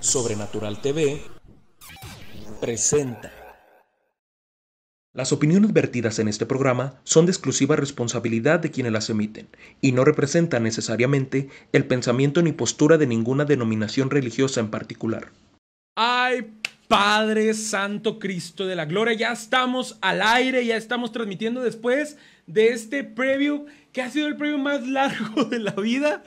Sobrenatural TV presenta. Las opiniones vertidas en este programa son de exclusiva responsabilidad de quienes las emiten y no representan necesariamente el pensamiento ni postura de ninguna denominación religiosa en particular. ¡Ay, Padre Santo Cristo de la Gloria! Ya estamos al aire, ya estamos transmitiendo después de este preview que ha sido el preview más largo de la vida.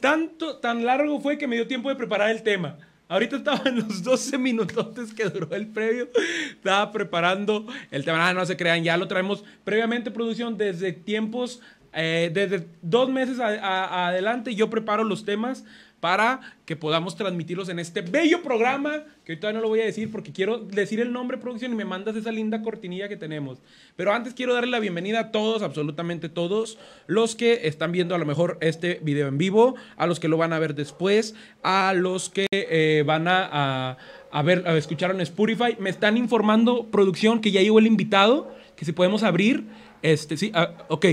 Tanto, tan largo fue que me dio tiempo de preparar el tema. Ahorita estaba en los 12 minutos que duró el previo. Estaba preparando el tema. Ah, no se crean, ya lo traemos previamente producción desde tiempos, eh, desde dos meses adelante. Yo preparo los temas para que podamos transmitirlos en este bello programa, que todavía no lo voy a decir porque quiero decir el nombre producción y me mandas esa linda cortinilla que tenemos. Pero antes quiero darle la bienvenida a todos, absolutamente todos, los que están viendo a lo mejor este video en vivo, a los que lo van a ver después, a los que eh, van a, a, ver, a escuchar en Spotify. Me están informando, producción, que ya llegó el invitado, que si podemos abrir. Este, sí, ah, ok,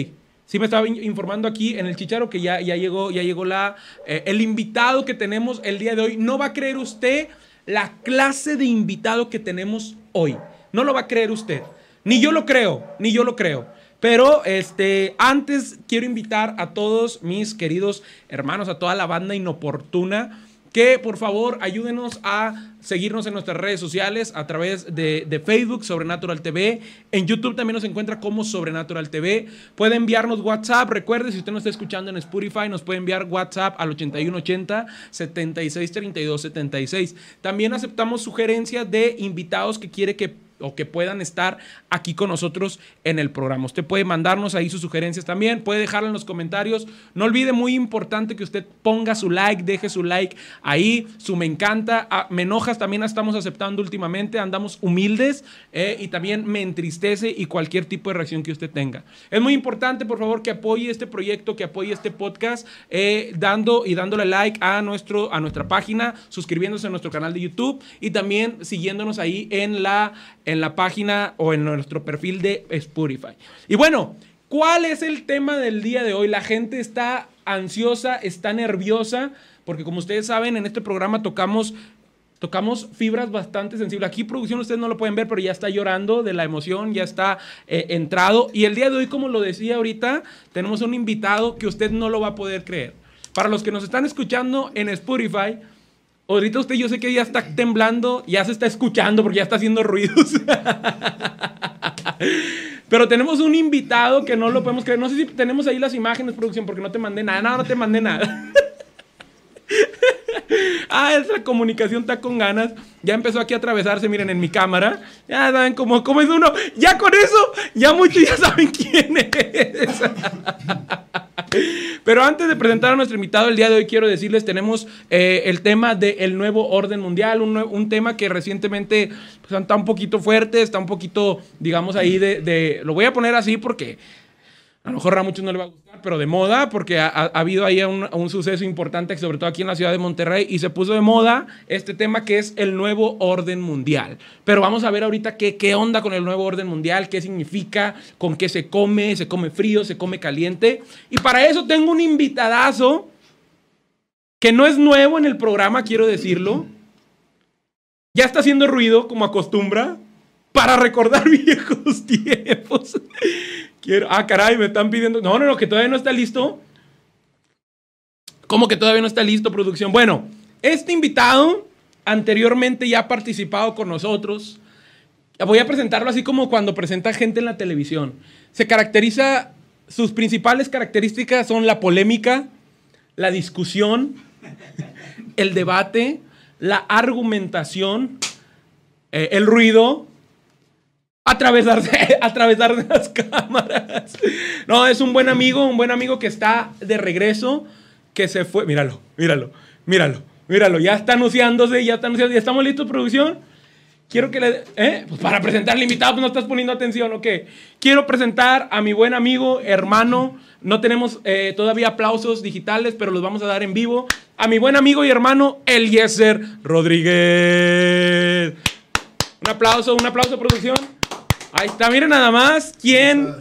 Sí me estaba informando aquí en el Chicharo que ya, ya llegó, ya llegó la, eh, el invitado que tenemos el día de hoy. No va a creer usted la clase de invitado que tenemos hoy. No lo va a creer usted. Ni yo lo creo, ni yo lo creo. Pero este, antes quiero invitar a todos mis queridos hermanos, a toda la banda inoportuna que por favor ayúdenos a seguirnos en nuestras redes sociales a través de, Facebook, Sobrenatural TV. En YouTube también nos encuentra como Sobrenatural TV. Puede enviarnos WhatsApp. Recuerde, si usted nos está escuchando en Spotify, nos puede enviar WhatsApp al 8180 7632 76. También aceptamos sugerencias de invitados que quiere que o que puedan estar aquí con nosotros en el programa. Usted puede mandarnos ahí sus sugerencias también, puede dejarlo en los comentarios. No olvide, muy importante que usted ponga su like, deje su like ahí, su me encanta. Ah, me enojas también estamos aceptando últimamente, andamos humildes eh, y también me entristece y cualquier tipo de reacción que usted tenga. Es muy importante, por favor, que apoye este proyecto, que apoye este podcast, eh, dando y dándole like a, nuestro, a nuestra página, suscribiéndose a nuestro canal de YouTube y también siguiéndonos ahí en la en la página o en nuestro perfil de Spotify. Y bueno, ¿cuál es el tema del día de hoy? La gente está ansiosa, está nerviosa, porque como ustedes saben, en este programa tocamos tocamos fibras bastante sensibles. Aquí producción ustedes no lo pueden ver, pero ya está llorando de la emoción, ya está eh, entrado. Y el día de hoy, como lo decía ahorita, tenemos un invitado que usted no lo va a poder creer. Para los que nos están escuchando en Spotify, Ahorita usted yo sé que ya está temblando, ya se está escuchando porque ya está haciendo ruidos. Pero tenemos un invitado que no lo podemos creer. No sé si tenemos ahí las imágenes, producción, porque no te mandé nada. No, no te mandé nada. ah, esa comunicación está con ganas. Ya empezó aquí a atravesarse, miren, en mi cámara. Ya saben cómo, cómo es uno. Ya con eso, ya muchos ya saben quién es. Pero antes de presentar a nuestro invitado el día de hoy, quiero decirles, tenemos eh, el tema del nuevo orden mundial, un, tema que recientemente pues, está un poquito fuerte, está un poquito, digamos, ahí de, Lo voy a poner así porque a lo mejor a muchos no le va a gustar, pero de moda, porque ha, habido ahí un, suceso importante, sobre todo aquí en la ciudad de Monterrey, y se puso de moda este tema que es el nuevo orden mundial. Pero vamos a ver ahorita qué, qué onda con el nuevo orden mundial, qué significa, con qué se come, se come frío, se come caliente. Y para eso tengo un invitadazo que no es nuevo en el programa, quiero decirlo. Ya está haciendo ruido, como acostumbra, para recordar viejos tiempos. Quiero. Ah, caray, me están pidiendo. No, no, no, que todavía no está listo. ¿Cómo que todavía no está listo, producción? Bueno, este invitado anteriormente ya ha participado con nosotros. Voy a presentarlo así como cuando presenta gente en la televisión. Se caracteriza, sus principales características son la polémica, la discusión, el debate, la argumentación, eh, el ruido, atravesarse, atravesar las cámaras. No, es un buen amigo, un buen amigo que está de regreso, que se fue. Míralo, míralo, míralo, míralo. Ya está anunciándose, ya está anunciándose. ¿Ya estamos listos, producción? Quiero que le... ¿Eh? Pues para presentar al invitado, pues no estás poniendo atención, ¿o qué? Quiero presentar a mi buen amigo, hermano. No tenemos eh, todavía aplausos digitales, pero los vamos a dar en vivo. A mi buen amigo y hermano, Eliezer Rodríguez. Un aplauso, un aplauso, producción. Ahí está, miren nada más quién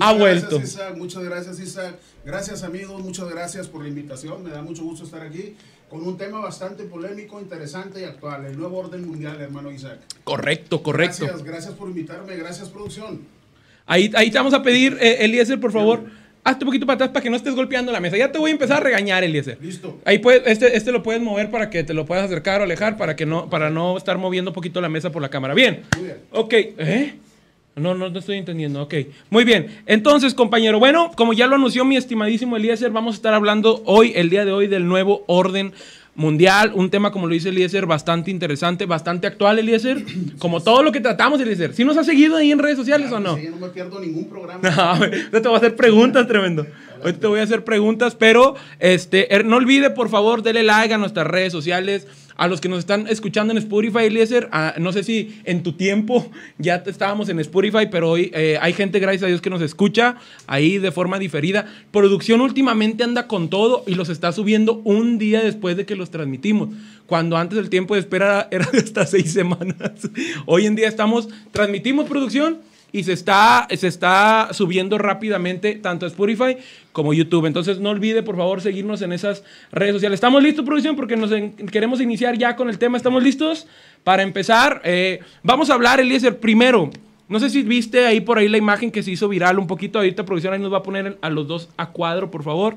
ha vuelto. muchas gracias, Isaac. Gracias, amigos. Muchas gracias por la invitación. Me da mucho gusto estar aquí. con un tema bastante polémico, interesante y actual, el nuevo orden mundial, hermano Isaac. Correcto, correcto. Gracias, gracias por invitarme, gracias producción. Ahí, ahí te vamos a pedir, eh, Eliezer, por favor, hazte un poquito para atrás para que no estés golpeando la mesa. Ya te voy a empezar a regañar, Eliezer. Listo. Ahí puedes, este, este lo puedes mover para que te lo puedas acercar o alejar para que no, para no estar moviendo un poquito la mesa por la cámara. Bien. Muy bien. Ok. ¿Eh? No, no, no estoy entendiendo. Ok. Muy bien. Entonces, compañero, bueno, como ya lo anunció mi estimadísimo Eliezer, vamos a estar hablando hoy, el día de hoy, del nuevo orden mundial. Un tema, como lo dice Eliezer, bastante interesante, bastante actual, Eliezer. Como todo lo que tratamos, Eliezer. ¿Sí nos ha seguido ahí en redes sociales o no? Sí, no me pierdo ningún programa. No, ahorita te voy a hacer preguntas, tremendo. Hoy te voy a hacer preguntas, pero este, er, no olvide, por favor, dele like a nuestras redes sociales. A los que nos están escuchando en Spotify, Eliezer, ah, no sé si en tu tiempo ya estábamos en Spotify, pero hoy eh, hay gente, gracias a Dios, que nos escucha ahí de forma diferida. Producción últimamente anda con todo y los está subiendo un día después de que los transmitimos. Cuando antes el tiempo de espera era de hasta seis semanas. Hoy en día estamos, transmitimos producción y se está, se está subiendo rápidamente tanto a Spotify como YouTube. Entonces no olvide, por favor, seguirnos en esas redes sociales. ¿Estamos listos, producción? Porque nos en- queremos iniciar ya con el tema. ¿Estamos listos? Para empezar, eh, vamos a hablar, Eliezer, primero. No sé si viste ahí por ahí la imagen que se hizo viral un poquito. Ahorita producción ahí nos va a poner a los dos a cuadro, por favor.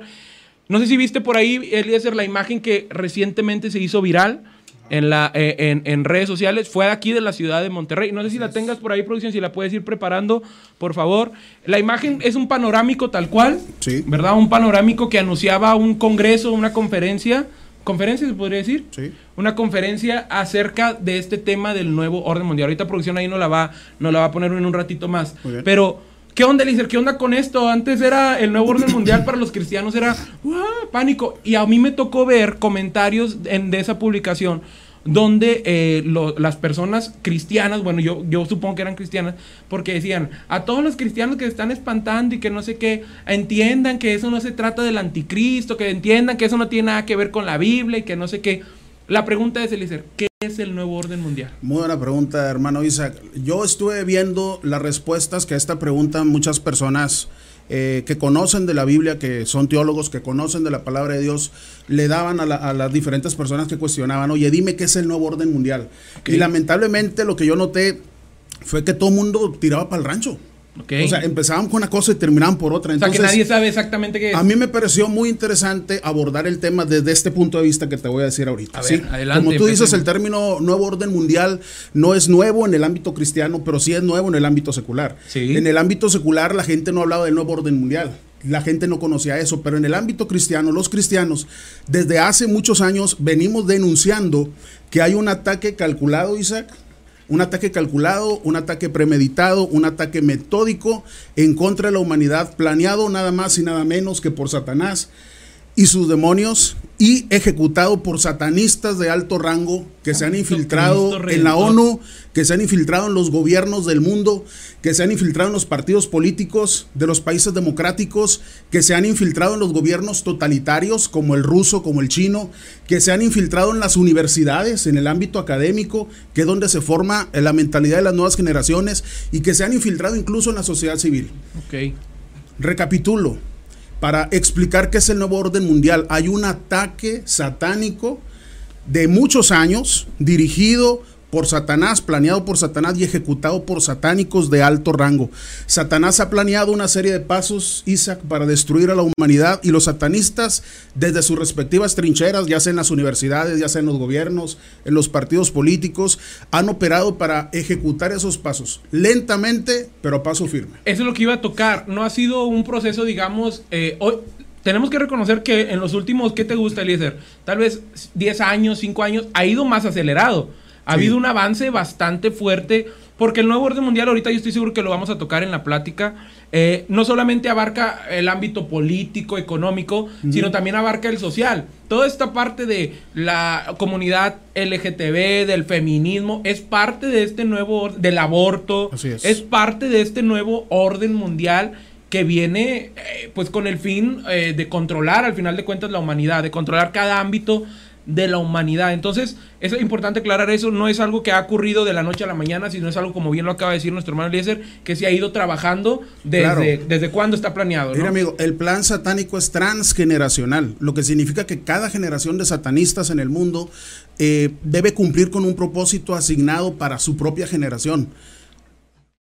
No sé si viste por ahí, Eliezer, la imagen que recientemente se hizo viral en, la, eh, en, en redes sociales. Fue de aquí de la ciudad de Monterrey. No sé si la tengas por ahí, producción, si la puedes ir preparando, por favor. La imagen es un panorámico tal cual, Sí. ¿verdad? Un panorámico que anunciaba un congreso, una conferencia. ¿Conferencia se podría decir? Sí. Una conferencia acerca de este tema del nuevo orden mundial. Ahorita producción ahí no la va, no la va a poner en un ratito más. Pero, ¿qué onda, Eliezer? ¿Qué onda con esto? Antes era el nuevo orden mundial para los cristianos, era pánico. Y a mí me tocó ver comentarios en- de esa publicación donde eh, lo- las personas cristianas, bueno, yo, yo supongo que eran cristianas, porque decían, a todos los cristianos que se están espantando y que no sé qué, entiendan que eso no se trata del anticristo, que entiendan que eso no tiene nada que ver con la Biblia y que no sé qué. La pregunta es, Eliezer, ¿qué es el nuevo orden mundial? Muy buena pregunta, hermano Isaac. Yo estuve viendo las respuestas que a esta pregunta muchas personas eh, que conocen de la Biblia, que son teólogos, que conocen de la palabra de Dios, le daban a, la- a las diferentes personas que cuestionaban, oye, dime qué es el nuevo orden mundial. Y lamentablemente lo que yo noté fue que todo el mundo tiraba para el rancho. O sea, empezaban con una cosa y terminaban por otra. O sea, que Entonces, nadie sabe exactamente qué es. a mí me pareció muy interesante abordar el tema desde este punto de vista que te voy a decir ahorita. A ¿sí? ver, adelante, Como tú dices, empecemos. el término nuevo orden mundial no es nuevo en el ámbito cristiano, pero sí es nuevo en el ámbito secular. Sí. En el ámbito secular la gente no hablaba del nuevo orden mundial. La gente no conocía eso, pero en el ámbito cristiano, los cristianos, desde hace muchos años venimos denunciando que hay un ataque calculado, Isaac, un ataque calculado, un ataque premeditado, un ataque metódico en contra de la humanidad, planeado nada más y nada menos que por Satanás y sus demonios y ejecutado por satanistas de alto rango que se han infiltrado en la. ONU, que se han infiltrado en los gobiernos del mundo, que se han infiltrado en los partidos políticos de los países democráticos, que se han infiltrado en los gobiernos totalitarios como el ruso, como el chino, que se han infiltrado en las universidades, en el ámbito académico, que es donde se forma la mentalidad de las nuevas generaciones y que se han infiltrado incluso en la sociedad civil. Ok. Recapitulo, para explicar qué es el nuevo orden mundial, hay un ataque satánico de muchos años dirigido por Satanás, planeado por Satanás y ejecutado por satánicos de alto rango. Satanás ha planeado una serie de pasos, Isaac, para destruir a la humanidad y los satanistas, desde sus respectivas trincheras, ya sea en las universidades, ya sea en los gobiernos, en los partidos políticos, han operado para ejecutar esos pasos, lentamente, pero a paso firme. Eso es lo que iba a tocar. No ha sido un proceso, digamos, eh, hoy, tenemos que reconocer que en los últimos, ¿qué te gusta, Eliezer? Tal vez 10 años, 5 años, ha ido más acelerado. Ha Sí. habido un avance bastante fuerte, porque el nuevo orden mundial, ahorita yo estoy seguro que lo vamos a tocar en la plática, eh, no solamente abarca el ámbito político, económico, sino también abarca el social. Toda esta parte de la comunidad LGTB, del feminismo, es parte de este nuevo, or- del aborto, es parte de este nuevo orden mundial que viene eh, pues con el fin eh, de controlar al final de cuentas la humanidad, de controlar cada ámbito de la humanidad. Entonces, es importante aclarar eso, no es algo que ha ocurrido de la noche a la mañana, sino es algo, como bien lo acaba de decir nuestro hermano Eliezer, que se ha ido trabajando desde, desde cuándo está planeado. Mira, amigo, el plan satánico es transgeneracional, lo que significa que cada generación de satanistas en el mundo eh, debe cumplir con un propósito asignado para su propia generación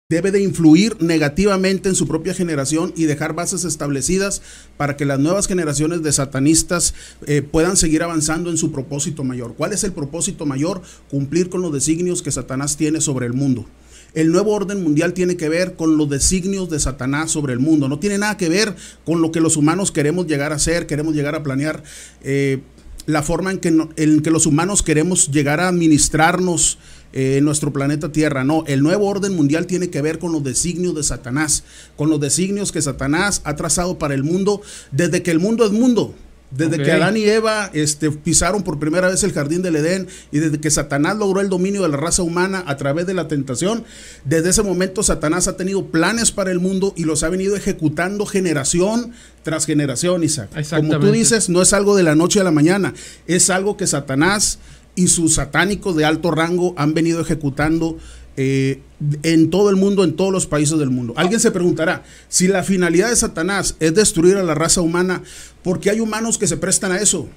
debe de influir negativamente en su propia generación y dejar bases establecidas para que las nuevas generaciones de satanistas eh, puedan seguir avanzando en su propósito mayor. ¿Cuál es el propósito mayor? Cumplir con los designios que Satanás tiene sobre el mundo. El nuevo orden mundial tiene que ver con los designios de Satanás sobre el mundo. No tiene nada que ver con lo que los humanos queremos llegar a hacer, queremos llegar a planear. Eh, la forma en que, en que los humanos queremos llegar a administrarnos en nuestro planeta Tierra. No, el nuevo orden mundial tiene que ver con los designios de Satanás, con los designios que Satanás ha trazado para el mundo desde que el mundo es mundo. Desde que Adán y Eva este, pisaron por primera vez el jardín del Edén y desde que Satanás logró el dominio de la raza humana a través de la tentación, desde ese momento Satanás ha tenido planes para el mundo y los ha venido ejecutando generación tras generación, Isaac. Como tú dices, no es algo de la noche a la mañana, es algo que Satanás y sus satánicos de alto rango han venido ejecutando eh, en todo el mundo, en todos los países del mundo. Alguien se preguntará, si la finalidad de Satanás es destruir a la raza humana, ¿por qué hay humanos que se prestan a eso?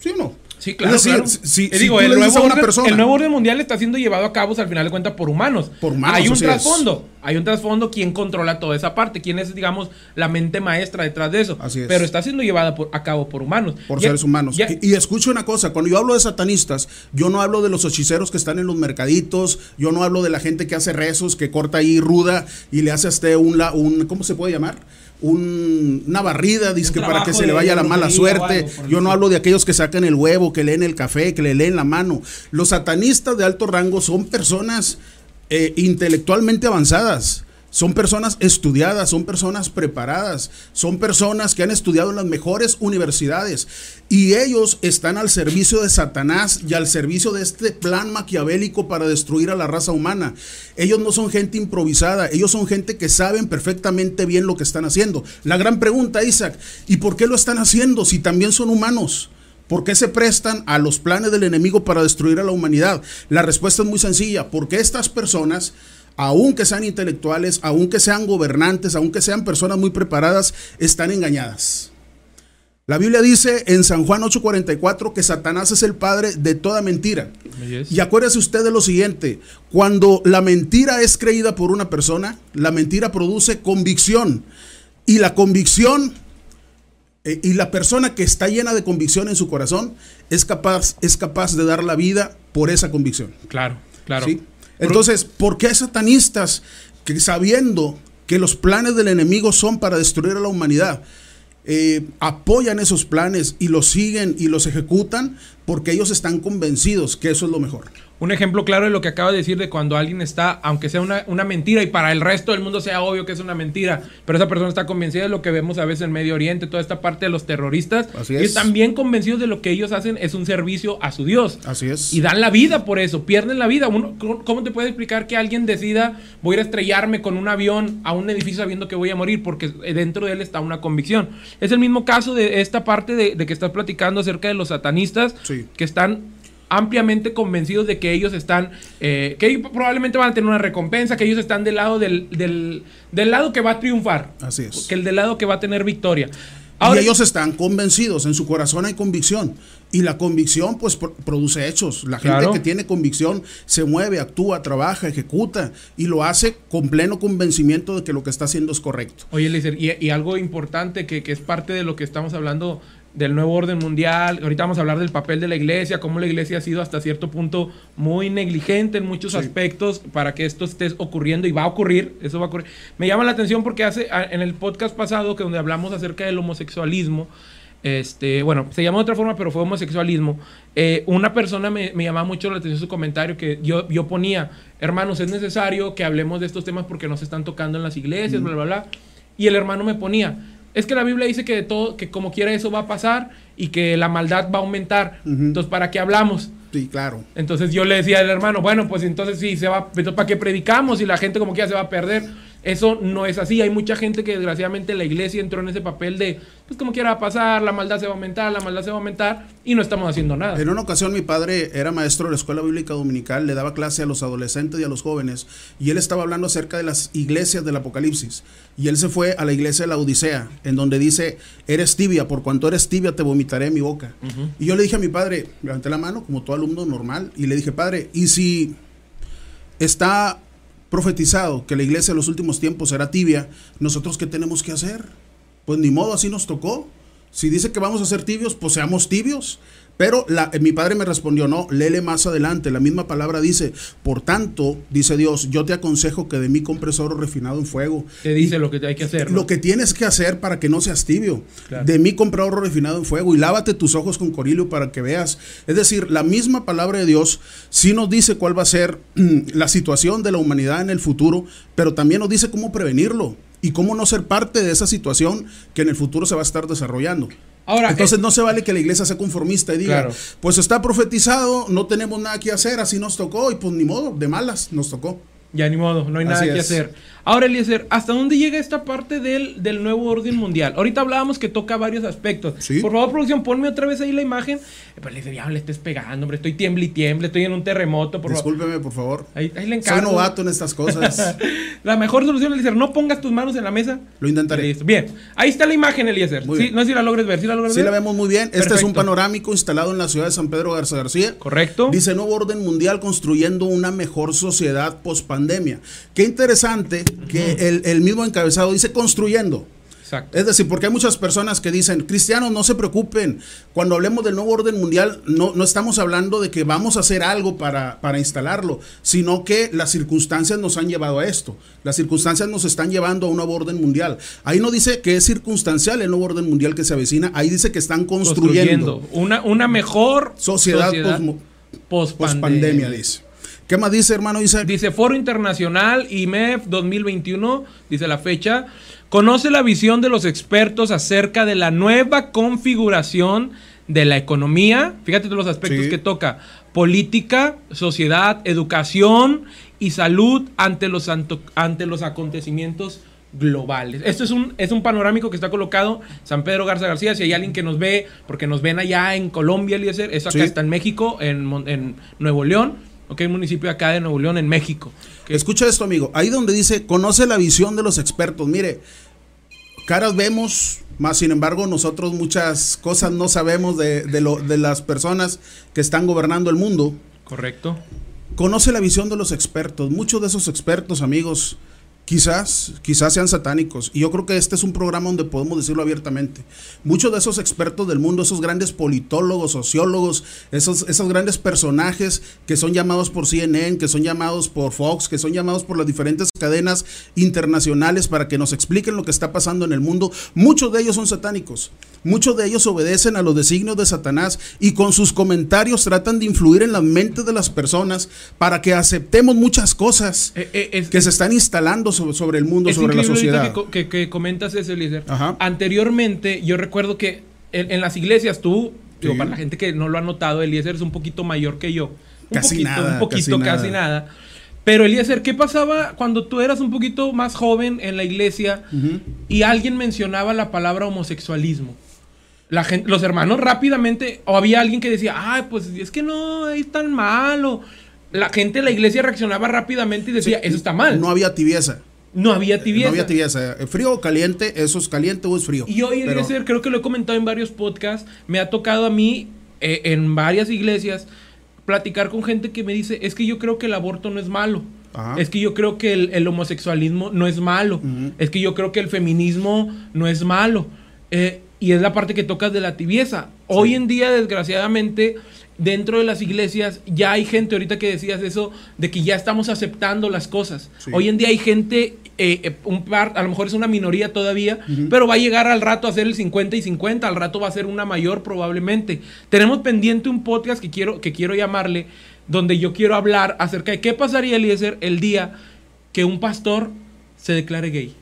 ¿Sí o no? Sí, claro. Si, digo, el, nuevo orden, persona, el, nuevo orden, mundial está siendo llevado a cabo, al final de cuentas, por humanos. Por humanos. Hay un trasfondo. Hay un trasfondo. ¿Quién controla toda esa parte? ¿Quién es, digamos, la mente maestra detrás de eso? Así es. Pero está siendo llevada a cabo por humanos. Por seres humanos. Y, y, escucho una cosa. Cuando yo hablo de satanistas, yo no hablo de los hechiceros que están en los mercaditos. Yo no hablo de la gente que hace rezos, que corta ahí ruda y le hace a usted un, un ¿cómo se puede llamar? Una barrida, dice para que se le vaya la mala suerte. Yo no hablo de aquellos que sacan el huevo, que leen el café, que le leen la mano. Los satanistas de alto rango son personas eh, intelectualmente avanzadas son personas estudiadas, son personas preparadas, son personas que han estudiado en las mejores universidades y ellos están al servicio de Satanás y al servicio de este plan maquiavélico para destruir a la raza humana. Ellos no son gente improvisada, ellos son gente que saben perfectamente bien lo que están haciendo. La gran pregunta, Isaac, ¿y por qué lo están haciendo si también son humanos? ¿Por qué se prestan a los planes del enemigo para destruir a la humanidad? La respuesta es muy sencilla, porque estas personas aunque sean intelectuales, aunque sean gobernantes, aunque sean personas muy preparadas, están engañadas. La Biblia dice en San Juan 8:44 que Satanás es el padre de toda mentira. Y acuérdese usted de lo siguiente, cuando la mentira es creída por una persona, la mentira produce convicción. Y la convicción eh, y la persona que está llena de convicción en su corazón es capaz, es capaz de dar la vida por esa convicción. Claro, claro. Entonces, ¿por qué satanistas que sabiendo que los planes del enemigo son para destruir a la humanidad, eh, apoyan esos planes y los siguen y los ejecutan porque ellos están convencidos que eso es lo mejor? Un ejemplo claro de lo que acaba de decir de cuando alguien está, aunque sea una, una, mentira y para el resto del mundo sea obvio que es una mentira, pero esa persona está convencida de lo que vemos a veces en Medio Oriente, toda esta parte de los terroristas, Así es. y están bien convencidos de lo que ellos hacen es un servicio a su Dios. Así es. Y dan la vida por eso, pierden la vida. Uno, ¿Cómo te puede explicar que alguien decida voy a estrellarme con un avión a un edificio sabiendo que voy a morir? Porque dentro de él está una convicción. Es el mismo caso de esta parte de, de que estás platicando acerca de los satanistas que están ampliamente convencidos de que ellos están, eh, que probablemente van a tener una recompensa, que ellos están del lado del, del, lado que va a triunfar. Así es. Que el del lado que va a tener victoria. y ellos están convencidos, en su corazón hay convicción. Y la convicción pues produce hechos. La gente que tiene convicción se mueve, actúa, trabaja, ejecuta y lo hace con pleno convencimiento de que lo que está haciendo es correcto. Oye, Lizer, y, y, algo importante que, que, es parte de lo que estamos hablando del nuevo orden mundial. Ahorita vamos a hablar del papel de la iglesia, cómo la iglesia ha sido hasta cierto punto muy negligente en muchos aspectos para que esto esté ocurriendo y va a ocurrir, eso va a ocurrir. Me llama la atención porque hace en el podcast pasado que donde hablamos acerca del homosexualismo, este, bueno, se llama de otra forma, pero fue homosexualismo. Eh, una persona me, me, llamaba mucho la atención su comentario que yo, yo ponía, hermanos, es necesario que hablemos de estos temas porque nos están tocando en las iglesias, bla, bla, bla. Y el hermano me ponía, es que la Biblia dice que de todo, que como quiera eso va a pasar y que la maldad va a aumentar. Entonces, ¿para qué hablamos? Sí, claro. Entonces yo le decía al hermano, bueno, pues entonces sí, se va, ¿para qué predicamos? Y la gente como quiera se va a perder. Eso no es así. Hay mucha gente que desgraciadamente la iglesia entró en ese papel de, pues como quiera pasar, la maldad se va a aumentar, la maldad se va a aumentar y no estamos haciendo nada. En una ocasión mi padre era maestro de la escuela bíblica dominical, le daba clase a los adolescentes y a los jóvenes y él estaba hablando acerca de las iglesias del Apocalipsis. Y él se fue a la iglesia de la Odisea, en donde dice, eres tibia, por cuanto eres tibia te vomitaré en mi boca. Y yo le dije a mi padre, levanté la mano como todo alumno normal y le dije, padre, ¿y si está profetizado que la iglesia en los últimos tiempos será tibia, nosotros qué tenemos que hacer? Pues ni modo, así nos tocó. Si dice que vamos a ser tibios, pues seamos tibios. Pero la, mi padre me respondió, no, léele más adelante. La misma palabra dice, por tanto, dice Dios, yo te aconsejo que de mí compres oro refinado en fuego. Te dice lo que hay que hacer. ¿no? Lo que tienes que hacer para que no seas tibio. De mí compra oro refinado en fuego y lávate tus ojos con corilio para que veas. Es decir, la misma palabra de Dios sí nos dice cuál va a ser la situación de la humanidad en el futuro, pero también nos dice cómo prevenirlo y cómo no ser parte de esa situación que en el futuro se va a estar desarrollando. Ahora, Entonces eh, no se vale que la iglesia sea conformista y diga, pues está profetizado, no tenemos nada que hacer, así nos tocó y pues ni modo, de malas nos tocó. Ya ni modo, no hay nada que hacer. Ahora, Eliezer, ¿hasta dónde llega esta parte del, del nuevo orden mundial? Ahorita hablábamos que toca varios aspectos. Por favor, producción, ponme otra vez ahí la imagen. Pues le dice, ya le estés pegando, hombre, estoy tiemble y tiemble, estoy en un terremoto. Por Discúlpeme, por favor. Ahí, ahí le encargo. Soy novato en estas cosas. la mejor solución, Eliezer, no pongas tus manos en la mesa. Lo intentaré. Bien, ahí está la imagen, Eliezer. Sí, no sé si la logres ver. ¿Sí la logres sí ver? la vemos muy bien. Este es un panorámico instalado en la ciudad de San Pedro Garza García. Correcto. Dice Nuevo Orden Mundial construyendo una mejor sociedad post pandemia. Qué interesante que el el mismo encabezado dice construyendo. Es decir, porque hay muchas personas que dicen, cristianos, no se preocupen, cuando hablemos del nuevo orden mundial, no, no estamos hablando de que vamos a hacer algo para, para instalarlo, sino que las circunstancias nos han llevado a esto. Las circunstancias nos están llevando a un nuevo orden mundial. Ahí no dice que es circunstancial el nuevo orden mundial que se avecina, ahí dice que están construyendo, Una, una mejor sociedad, post, pandemia, dice. ¿Qué más dice, hermano Isaac? Dice Foro Internacional IMEF 2021, dice la fecha. Conoce la visión de los expertos acerca de la nueva configuración de la economía. Fíjate todos los aspectos que toca. Política, sociedad, educación y salud ante los, ante los acontecimientos globales. Esto es un, es un panorámico que está colocado San Pedro Garza García. Si hay alguien que nos ve, porque nos ven allá en Colombia, Eliezer, eso acá está en México, en, en Nuevo León Ok, municipio acá de Nuevo León, en México. Escucha esto, amigo. Ahí donde dice, conoce la visión de los expertos. Mire, caras vemos, más sin embargo, nosotros muchas cosas no sabemos de, lo, de las personas que están gobernando el mundo. Correcto. Conoce la visión de los expertos. Muchos de esos expertos, amigos, Quizás, quizás sean satánicos. Y yo creo que este es un programa donde podemos decirlo abiertamente. Muchos de esos expertos del mundo, esos grandes politólogos, sociólogos, esos, esos grandes personajes que son llamados por CNN, que son llamados por Fox, que son llamados por las diferentes cadenas internacionales para que nos expliquen lo que está pasando en el mundo, muchos de ellos son satánicos. Muchos de ellos obedecen a los designios de Satanás y con sus comentarios tratan de influir en la mente de las personas para que aceptemos muchas cosas eh, eh, que se están instalando sobre, el mundo, sobre la sociedad. Que, que, comentas eso, Eliezer. Anteriormente, yo recuerdo que en, las iglesias tú, digo, para la gente que no lo ha notado, Eliezer es un poquito mayor que yo. Un casi poquito, nada, un poquito, casi, nada. Pero Eliezer, ¿qué pasaba cuando tú eras un poquito más joven en la iglesia y alguien mencionaba la palabra homosexualismo? La gente, los hermanos rápidamente, o había alguien que decía, ay, pues es que no, es tan malo. La gente de la iglesia reaccionaba rápidamente y decía, eso está mal. No había tibieza. No había tibieza. No había tibieza. Frío o caliente, eso es caliente o es frío. Y hoy, Pero... creo que lo he comentado en varios podcasts, me ha tocado a mí, eh, en varias iglesias, platicar con gente que me dice, es que yo creo que el aborto no es malo. Es que yo creo que el, homosexualismo no es malo. Es que yo creo que el feminismo no es malo. Eh, y es la parte que tocas de la tibieza. Hoy en día, desgraciadamente, dentro de las iglesias ya hay gente, ahorita que decías eso, de que ya estamos aceptando las cosas. Hoy en día hay gente, eh, eh, un par, a lo mejor es una minoría todavía, pero va a llegar al rato a ser el 50 y 50, al rato va a ser una mayor probablemente. Tenemos pendiente un podcast que quiero, que quiero llamarle, donde yo quiero hablar acerca de qué pasaría, Eliezer, el día que un pastor se declare gay.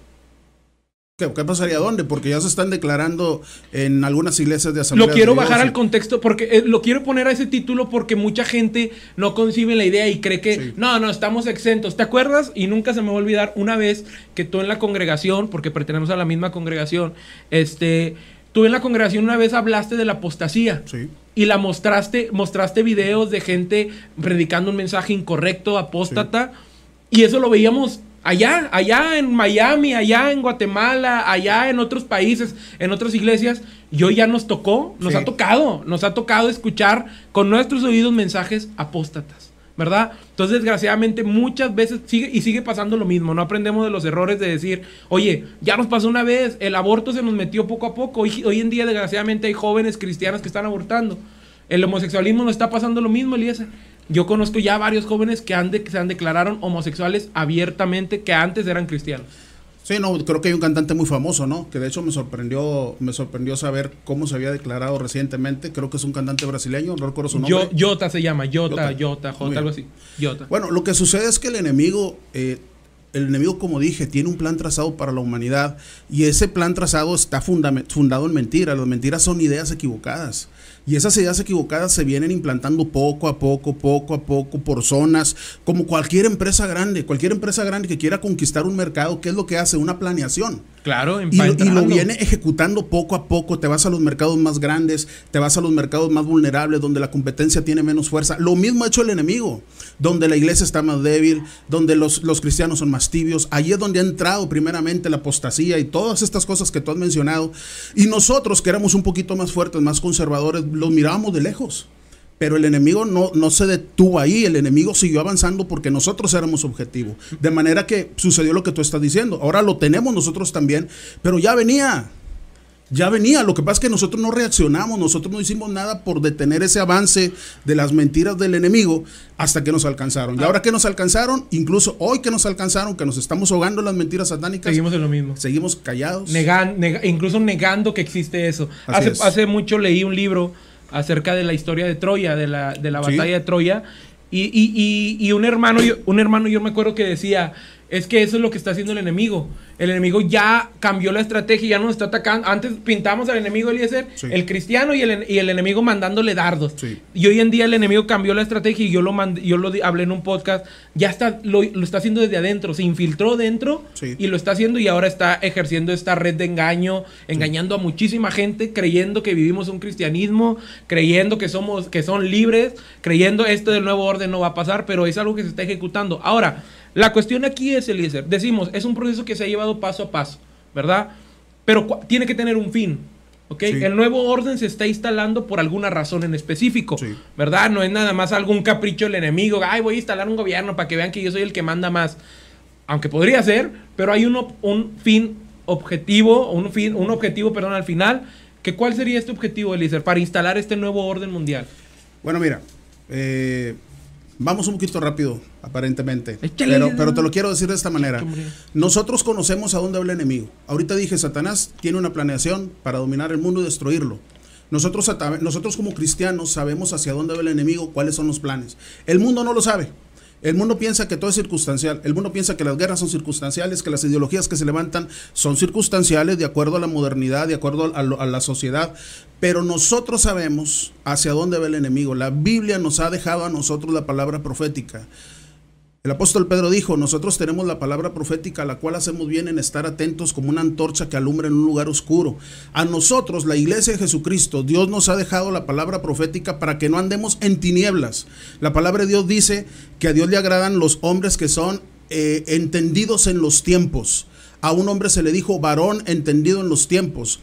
¿Qué, pasaría dónde? Porque ya se están declarando en algunas iglesias de asamblea. Lo quiero bajar al contexto porque eh, lo quiero poner a ese título porque mucha gente no concibe la idea y cree que no, no, estamos exentos. ¿Te acuerdas? Y nunca se me va a olvidar una vez que tú en la congregación, porque pertenecemos a la misma congregación, este, tú en la congregación una vez hablaste de la apostasía. Sí. Y la mostraste, mostraste videos de gente predicando un mensaje incorrecto, apóstata. Y eso lo veíamos allá, allá en Miami, allá en Guatemala, allá en otros países, en otras iglesias. Y hoy ya nos tocó, nos ha tocado, nos ha tocado escuchar con nuestros oídos mensajes apóstatas. ¿verdad? Entonces, desgraciadamente, muchas veces sigue y sigue pasando lo mismo. No aprendemos de los errores de decir, oye, ya nos pasó una vez, el aborto se nos metió poco a poco. Hoy, hoy en día, desgraciadamente, hay jóvenes cristianos que están abortando. El homosexualismo no está pasando lo mismo, Eliezer. Yo conozco ya varios jóvenes que, han de, que se han declararon homosexuales abiertamente que antes eran cristianos. Sí, no, creo que hay un cantante muy famoso, ¿no? Que de hecho me sorprendió, me sorprendió saber cómo se había declarado recientemente. Creo que es un cantante brasileño, no recuerdo su nombre. Jota se llama, Jota, Jota, Jota, algo así. Jota. Bueno, lo que sucede es que el enemigo, eh, el enemigo, como dije, tiene un plan trazado para la humanidad y ese plan trazado está fundado en mentiras. Las mentiras son ideas equivocadas. Y esas ideas equivocadas se vienen implantando poco a poco, poco a poco, por zonas, como cualquier empresa grande, cualquier empresa grande que quiera conquistar un mercado, ¿qué es lo que hace? Una planeación. Claro, y, y, lo viene ejecutando poco a poco. Te vas a los mercados más grandes, te vas a los mercados más vulnerables, donde la competencia tiene menos fuerza. Lo mismo ha hecho el enemigo, donde la iglesia está más débil, donde los, los cristianos son más tibios. Allí es donde ha entrado primeramente la apostasía y todas estas cosas que tú has mencionado. Y nosotros, que éramos un poquito más fuertes, más conservadores, los mirábamos de lejos. Pero el enemigo no, no se detuvo ahí, el enemigo siguió avanzando porque nosotros éramos objetivo. De manera que sucedió lo que tú estás diciendo. Ahora lo tenemos nosotros también, pero ya venía. Ya venía, lo que pasa es que nosotros no reaccionamos, nosotros no hicimos nada por detener ese avance de las mentiras del enemigo hasta que nos alcanzaron. Y ahora que nos alcanzaron, incluso hoy que nos alcanzaron, que nos estamos ahogando en las mentiras satánicas, seguimos en lo mismo. Seguimos callados. incluso negando que existe eso. Hace, hace, mucho leí un libro acerca de la historia de Troya, de la, de la batalla de Troya, y, y, y, y, un hermano, un hermano yo me acuerdo que decía, es que eso es lo que está haciendo el enemigo. El enemigo ya cambió la estrategia, ya nos está atacando. Antes pintamos al enemigo Eliezer, el cristiano y el, y el, enemigo mandándole dardos. Y hoy en día el enemigo cambió la estrategia y yo lo mandé, yo lo hablé en un podcast. Ya está, lo, está haciendo desde adentro. Se infiltró dentro y lo está haciendo y ahora está ejerciendo esta red de engaño, engañando a muchísima gente, creyendo que vivimos un cristianismo, creyendo que somos, que son libres, creyendo esto del nuevo orden no va a pasar, pero es algo que se está ejecutando. Ahora, la cuestión aquí es, Eliezer, decimos, es un proceso que se ha llevado paso a paso, ¿verdad? Pero tiene que tener un fin, ¿ok? El nuevo orden se está instalando por alguna razón en específico, ¿verdad? No es nada más algún capricho del enemigo, ay, voy a instalar un gobierno para que vean que yo soy el que manda más. Aunque podría ser, pero hay uno, un fin objetivo, un, fin, un objetivo, perdón, al final. Que ¿Cuál sería este objetivo, Eliezer, para instalar este nuevo orden mundial? Bueno, mira, eh, Vamos un poquito rápido, aparentemente. Pero, pero te lo quiero decir de esta manera. Nosotros conocemos a dónde va el enemigo. Ahorita dije, Satanás tiene una planeación para dominar el mundo y destruirlo. Nosotros, nosotros como cristianos sabemos hacia dónde va el enemigo, cuáles son los planes. El mundo no lo sabe. El mundo piensa que todo es circunstancial. El mundo piensa que las guerras son circunstanciales, que las ideologías que se levantan son circunstanciales de acuerdo a la modernidad, de acuerdo a, la sociedad. Pero nosotros sabemos hacia dónde va el enemigo. La Biblia nos ha dejado a nosotros la palabra profética. El apóstol Pedro dijo, nosotros tenemos la palabra profética, a la cual hacemos bien en estar atentos como una antorcha que alumbra en un lugar oscuro. A nosotros, la iglesia de Jesucristo, Dios nos ha dejado la palabra profética para que no andemos en tinieblas. La palabra de Dios dice que a Dios le agradan los hombres que son eh, entendidos en los tiempos. A un hombre se le dijo varón entendido en los tiempos.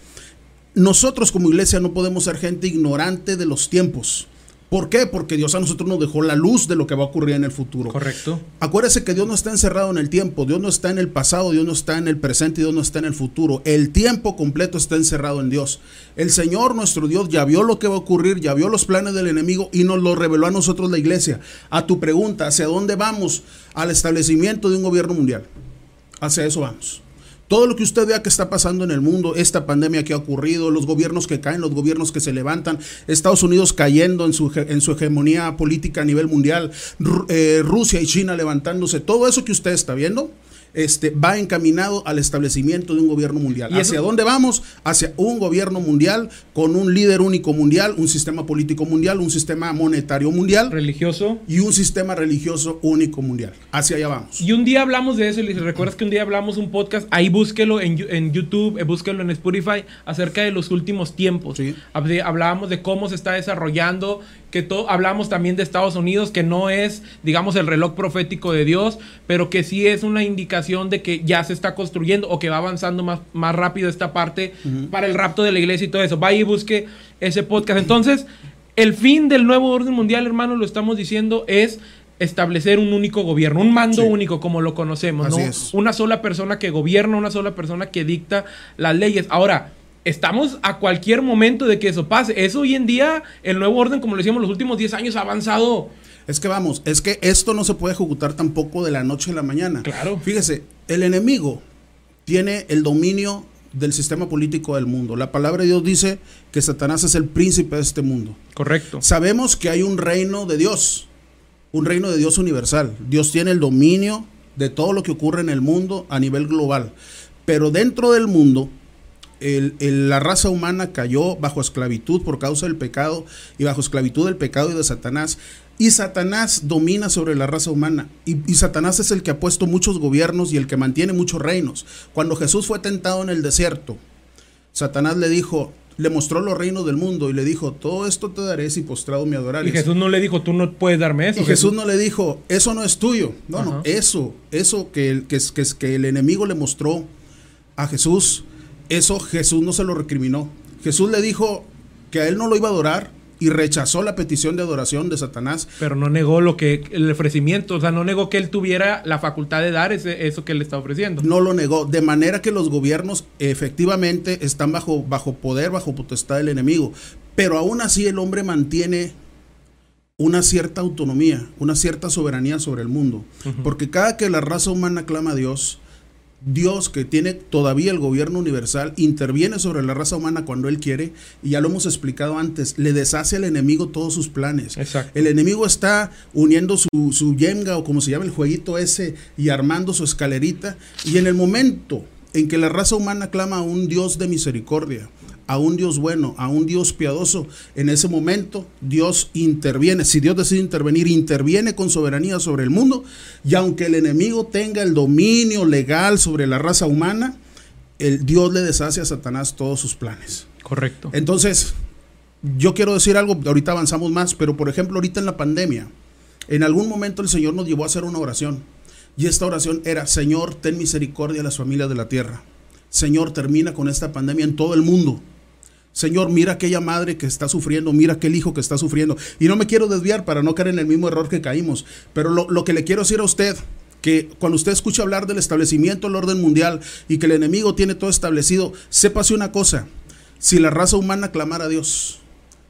Nosotros como iglesia no podemos ser gente ignorante de los tiempos. ¿Por qué? Porque Dios a nosotros nos dejó la luz de lo que va a ocurrir en el futuro. Correcto. Acuérdese que Dios no está encerrado en el tiempo, Dios no está en el pasado, Dios no está en el presente y Dios no está en el futuro. El tiempo completo está encerrado en Dios. El Señor, nuestro Dios, ya vio lo que va a ocurrir, ya vio los planes del enemigo y nos lo reveló a nosotros la iglesia. A tu pregunta, ¿hacia dónde vamos? Al establecimiento de un gobierno mundial. Hacia eso vamos. Todo lo que usted vea que está pasando en el mundo, esta pandemia que ha ocurrido, los gobiernos que caen, los gobiernos que se levantan, Estados Unidos cayendo en su, en su hegemonía política a nivel mundial, eh, Rusia y China levantándose, todo eso que usted está viendo este, va encaminado al establecimiento de un gobierno mundial. ¿Hacia dónde vamos? Hacia un gobierno mundial con un líder único mundial, un sistema político mundial, un sistema monetario mundial. Religioso. Y un sistema religioso único mundial. Hacia allá vamos. Y un día hablamos de eso, y recuerdas que un día hablamos un podcast, ahí búsquelo en, en YouTube, eh, búsquelo en Spotify, acerca de los últimos tiempos. Hablábamos de cómo se está desarrollando que todo, hablamos también de Estados Unidos, que no es, digamos, el reloj profético de Dios, pero que sí es una indicación de que ya se está construyendo o que va avanzando más, más rápido esta parte para el rapto de la iglesia y todo eso. Vaya y busque ese podcast. Entonces, el fin del nuevo orden mundial, hermano, lo estamos diciendo, es establecer un único gobierno, un mando único como lo conocemos, ¿no? Una sola persona que gobierna, una sola persona que dicta las leyes. Ahora, estamos a cualquier momento de que eso pase. Eso hoy en día, el nuevo orden, como lo decíamos, los últimos 10 años ha avanzado. Es que vamos, es que esto no se puede ejecutar tampoco de la noche a la mañana. Claro. Fíjese, el enemigo tiene el dominio del sistema político del mundo. La palabra de Dios dice que Satanás es el príncipe de este mundo. Correcto. Sabemos que hay un reino de Dios, un reino de Dios universal. Dios tiene el dominio de todo lo que ocurre en el mundo a nivel global. Pero dentro del mundo la raza humana cayó bajo esclavitud por causa del pecado y bajo esclavitud del pecado y de Satanás. Y Satanás domina sobre la raza humana. Y, y, Satanás es el que ha puesto muchos gobiernos y el que mantiene muchos reinos. Cuando Jesús fue tentado en el desierto, Satanás le dijo, le mostró los reinos del mundo y le dijo, todo esto te daré si postrado me adorares. Y Jesús no le dijo, tú no puedes darme eso. Y Jesús, no le dijo, eso no es tuyo. No, no, eso, eso que, que, que, que el enemigo le mostró a Jesús eso Jesús no se lo recriminó. Jesús le dijo que a él no lo iba a adorar y rechazó la petición de adoración de Satanás. Pero no negó lo que el ofrecimiento, o sea, no negó que él tuviera la facultad de dar ese, eso que él está ofreciendo. No lo negó, de manera que los gobiernos efectivamente están bajo, bajo poder, bajo potestad del enemigo. Pero aún así el hombre mantiene una cierta autonomía, una cierta soberanía sobre el mundo. Porque cada que la raza humana clama a Dios, Dios, que tiene todavía el gobierno universal, interviene sobre la raza humana cuando Él quiere, y ya lo hemos explicado antes, le deshace al enemigo todos sus planes. El enemigo está uniendo su, su yenga o como se llama el jueguito ese y armando su escalerita, y en el momento en que la raza humana clama a un Dios de misericordia, a un Dios bueno, a un Dios piadoso, en ese momento Dios interviene. Si Dios decide intervenir, interviene con soberanía sobre el mundo. Y aunque el enemigo tenga el dominio legal sobre la raza humana, el Dios le deshace a Satanás todos sus planes. Correcto. Entonces, yo quiero decir algo, ahorita avanzamos más, pero por ejemplo, ahorita en la pandemia, en algún momento el Señor nos llevó a hacer una oración. Y esta oración era, Señor, ten misericordia a las familias de la tierra. Señor, termina con esta pandemia en todo el mundo. Señor, mira aquella madre que está sufriendo, mira aquel hijo que está sufriendo. Y no me quiero desviar para no caer en el mismo error que caímos, pero lo, que le quiero decir a usted, que cuando usted escucha hablar del establecimiento del orden mundial y que el enemigo tiene todo establecido, sépase una cosa, si la raza humana clamara a Dios,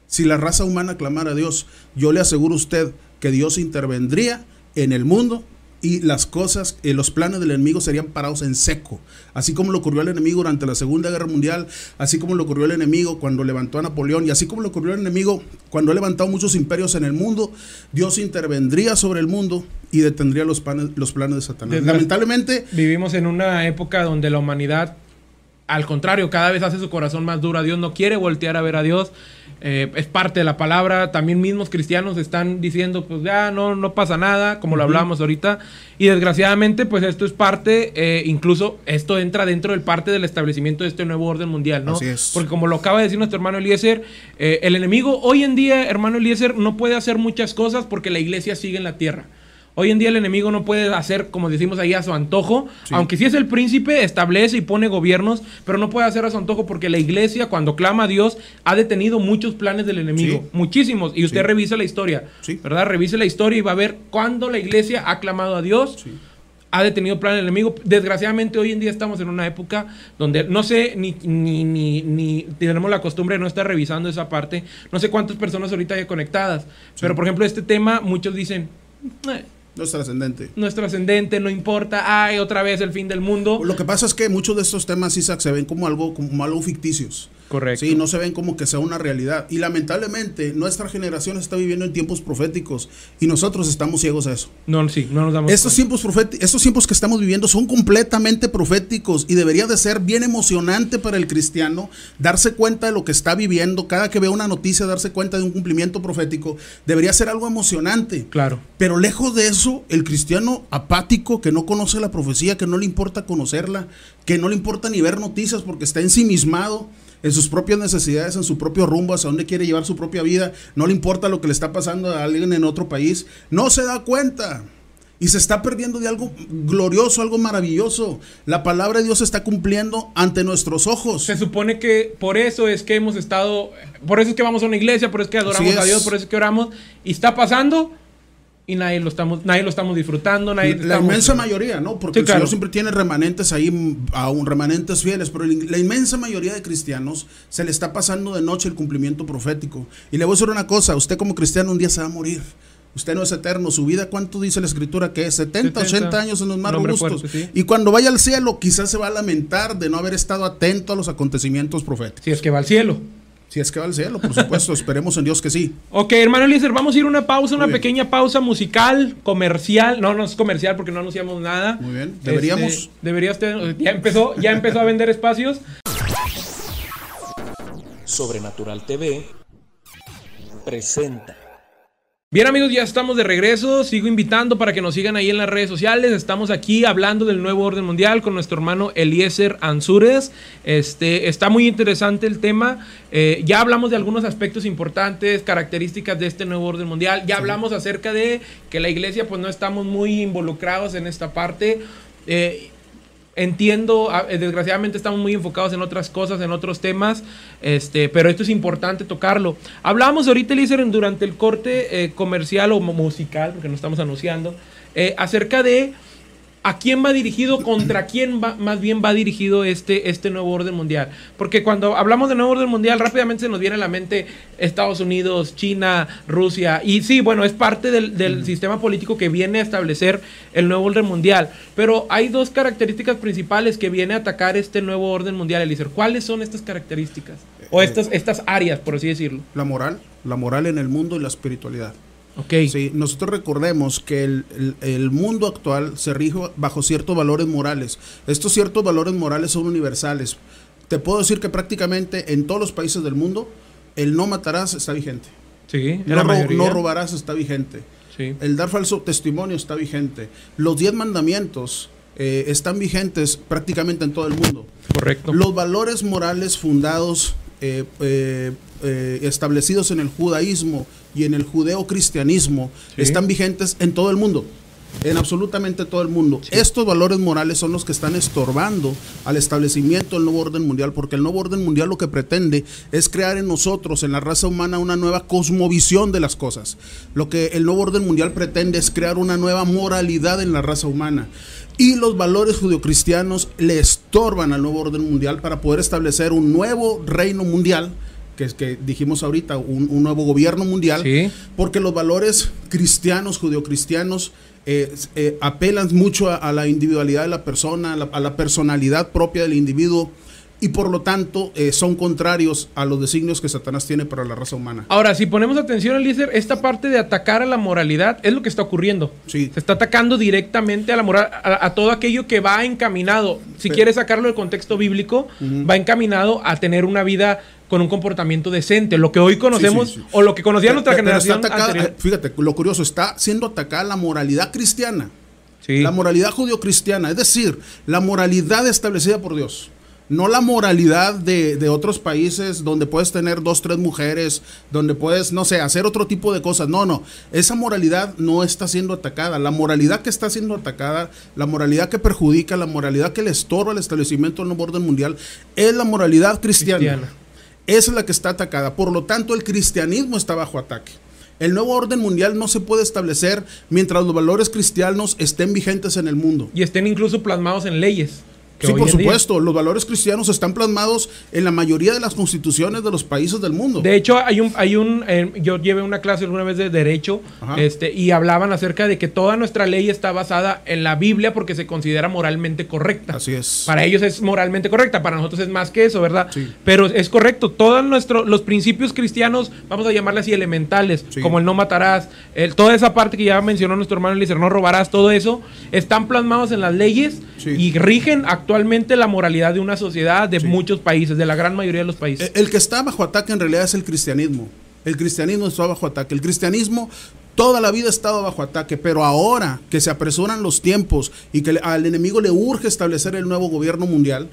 si la raza humana clamara a Dios, yo le aseguro a usted que Dios intervendría en el mundo y las cosas, eh, los planes del enemigo serían parados en seco. Así como lo ocurrió al enemigo durante la Segunda Guerra Mundial, así como lo ocurrió al enemigo cuando levantó a Napoleón y así como lo ocurrió al enemigo cuando ha levantado muchos imperios en el mundo, Dios intervendría sobre el mundo y detendría los, los planes de Satanás. Lamentablemente... Vivimos en una época donde la humanidad, al contrario, cada vez hace su corazón más duro a Dios, no quiere voltear a ver a Dios eh, es parte de la palabra. También mismos cristianos están diciendo, pues ya no, no pasa nada, como lo hablamos ahorita. Y desgraciadamente, pues esto es parte, eh, incluso esto entra dentro del parte del establecimiento de este nuevo orden mundial, ¿no? Porque como lo acaba de decir nuestro hermano Eliezer, eh, el enemigo hoy en día, hermano Eliezer, no puede hacer muchas cosas porque la iglesia sigue en la tierra. Hoy en día el enemigo no puede hacer, como decimos ahí, a su antojo. Aunque si es el príncipe, establece y pone gobiernos, pero no puede hacer a su antojo porque la iglesia, cuando clama a Dios, ha detenido muchos planes del enemigo. Muchísimos. Y usted revisa la historia, ¿verdad? Revise la historia y va a ver cuándo la iglesia ha clamado a Dios. Ha detenido planes del enemigo. Desgraciadamente, hoy en día estamos en una época donde no sé ni, ni, ni, tenemos la costumbre de no estar revisando esa parte. No sé cuántas personas ahorita hay conectadas. Pero, por ejemplo, este tema, muchos dicen. Eh, no es trascendente. No es trascendente, no importa. Ay, otra vez el fin del mundo. Lo que pasa es que muchos de estos temas, Isaac, se ven como algo, como algo ficticios. Correcto. Sí, no se ven como que sea una realidad. Y lamentablemente nuestra generación está viviendo en tiempos proféticos y nosotros estamos ciegos a eso. No, sí, no nos damos Estos tiempos, estos tiempos que estamos viviendo son completamente proféticos y debería de ser bien emocionante para el cristiano darse cuenta de lo que está viviendo. Cada que vea una noticia, darse cuenta de un cumplimiento profético, debería ser algo emocionante. Claro. Pero lejos de eso, el cristiano apático que no conoce la profecía, que no le importa conocerla, que no le importa ni ver noticias porque está ensimismado en sus propias necesidades, en su propio rumbo, hacia dónde quiere llevar su propia vida, no le importa lo que le está pasando a alguien en otro país, no se da cuenta. Y se está perdiendo de algo glorioso, algo maravilloso. La palabra de Dios se está cumpliendo ante nuestros ojos. Se supone que por eso es que hemos estado, por eso es que vamos a una iglesia, por eso es que adoramos a. Dios, por eso es que oramos, y está pasando y nadie lo estamos, nadie lo estamos disfrutando, nadie La estamos- inmensa mayoría, ¿no? Porque Sí, el claro. Señor siempre tiene remanentes ahí, aún remanentes fieles, pero el- la inmensa mayoría de cristianos se le está pasando de noche el cumplimiento profético. Y le voy a decir una cosa, usted como cristiano un día se va a morir. Usted no es eterno, su vida, ¿cuánto dice la escritura que es? 70, 70, 80 años en los más robustos. fuerte, sí. Y cuando vaya al cielo, quizás se va a lamentar de no haber estado atento a los acontecimientos proféticos. Si es que va al cielo. Si es que va al cielo, por supuesto, esperemos en Dios que sí. Ok, hermano Eliezer, vamos a ir a una pausa, una bien. pequeña pausa musical, comercial. No, no es comercial porque no anunciamos nada. Muy bien. Deberíamos. Este, debería usted. Ya empezó, ya empezó a vender espacios. Sobrenatural TV presenta. Bien amigos, ya estamos de regreso. Sigo invitando para que nos sigan ahí en las redes sociales. Estamos aquí hablando del nuevo orden mundial con nuestro hermano Eliezer Ansúrez. Este, está muy interesante el tema. Eh, ya hablamos de algunos aspectos importantes, características de este nuevo orden mundial. Ya hablamos acerca de que la iglesia pues no estamos muy involucrados en esta parte. Eh, Entiendo, a- eh, desgraciadamente estamos muy enfocados en otras cosas, en otros temas, este, pero esto es importante tocarlo. Hablábamos ahorita, Eliezer, durante el corte eh, comercial o mu- musical, porque no estamos anunciando, eh, acerca de a quién va dirigido, contra quién va, más bien va dirigido este, este nuevo orden mundial. Porque cuando hablamos de nuevo orden mundial, rápidamente se nos viene a la mente Estados Unidos, China, Rusia. Y sí, bueno, es parte del, del sistema político que viene a establecer el nuevo orden mundial. Pero hay dos características principales que viene a atacar este nuevo orden mundial, Eliezer. ¿Cuáles son estas características? O estas, estas áreas, por así decirlo. La moral, la moral en el mundo y la espiritualidad. Ok. Sí, nosotros recordemos que el, el- el mundo actual se rige bajo ciertos valores morales. Estos ciertos valores morales son universales. Te puedo decir que prácticamente en todos los países del mundo el no matarás está vigente. Sí, ro- no robarás está vigente. Sí. El dar falso testimonio está vigente. Los diez mandamientos eh, están vigentes prácticamente en todo el mundo. Correcto. Los valores morales fundados, eh, eh, eh, establecidos en el judaísmo y en el judeocristianismo, Sí. están vigentes en todo el mundo. En absolutamente todo el mundo. Estos valores morales son los que están estorbando al establecimiento del nuevo orden mundial, porque el nuevo orden mundial lo que pretende es crear en nosotros, en la raza humana, una nueva cosmovisión de las cosas. Lo que el nuevo orden mundial pretende es crear una nueva moralidad en la raza humana. Y los valores judeocristianos le estorban al nuevo orden mundial para poder establecer un nuevo reino mundial, que que dijimos ahorita, un, un nuevo gobierno mundial, Sí. porque los valores cristianos, judeocristianos, eh, eh, apelan mucho a, a la individualidad de la persona, a la, a la personalidad propia del individuo, y por lo tanto eh, son contrarios a los designios que Satanás tiene para la raza humana. Ahora, si ponemos atención, Eliezer, esta parte de atacar a la moralidad es lo que está ocurriendo. Sí. Se está atacando directamente a la moral, a, a todo aquello que va encaminado, si quieres sacarlo del contexto bíblico, va encaminado a tener una vida con un comportamiento decente, lo que hoy conocemos Sí, sí, sí. o lo que conocía nuestra Pero está generación atacada, eh, fíjate, lo curioso, está siendo atacada la moralidad cristiana. La moralidad judio-cristiana, es decir, la moralidad establecida por Dios. No la moralidad de, de otros países donde puedes tener dos, tres mujeres, donde puedes, no sé, hacer otro tipo de cosas. No, no. Esa moralidad no está siendo atacada. La moralidad que está siendo atacada, la moralidad que perjudica, la moralidad que le estorba al establecimiento del nuevo orden mundial, es la moralidad cristiana. Cristiana. Esa es la que está atacada. Por lo tanto, el cristianismo está bajo ataque. El nuevo orden mundial no se puede establecer mientras los valores cristianos estén vigentes en el mundo. Y estén incluso plasmados en leyes. Sí, por día- supuesto, los valores cristianos están plasmados en la mayoría de las constituciones de los países del mundo. De hecho, hay un, hay un, eh, yo llevé una clase alguna vez de derecho, Ajá. este, y hablaban acerca de que toda nuestra ley está basada en la Biblia porque se considera moralmente correcta. Así es. Para ellos es moralmente correcta, para nosotros es más que eso, ¿verdad? Sí. Pero es correcto, todos nuestros los principios cristianos, vamos a llamarle así elementales, Sí. como el no matarás, el- toda esa parte que ya mencionó nuestro hermano Eliezer, no robarás, todo eso, están plasmados en las leyes y rigen actualmente la moralidad de una sociedad de Sí. muchos países, de la gran mayoría de los países. Eh, El que está bajo ataque en realidad es el cristianismo. El cristianismo está bajo ataque. El cristianismo toda la vida ha estado bajo ataque, pero ahora que se apresuran los tiempos y que al enemigo le urge establecer el nuevo gobierno mundial,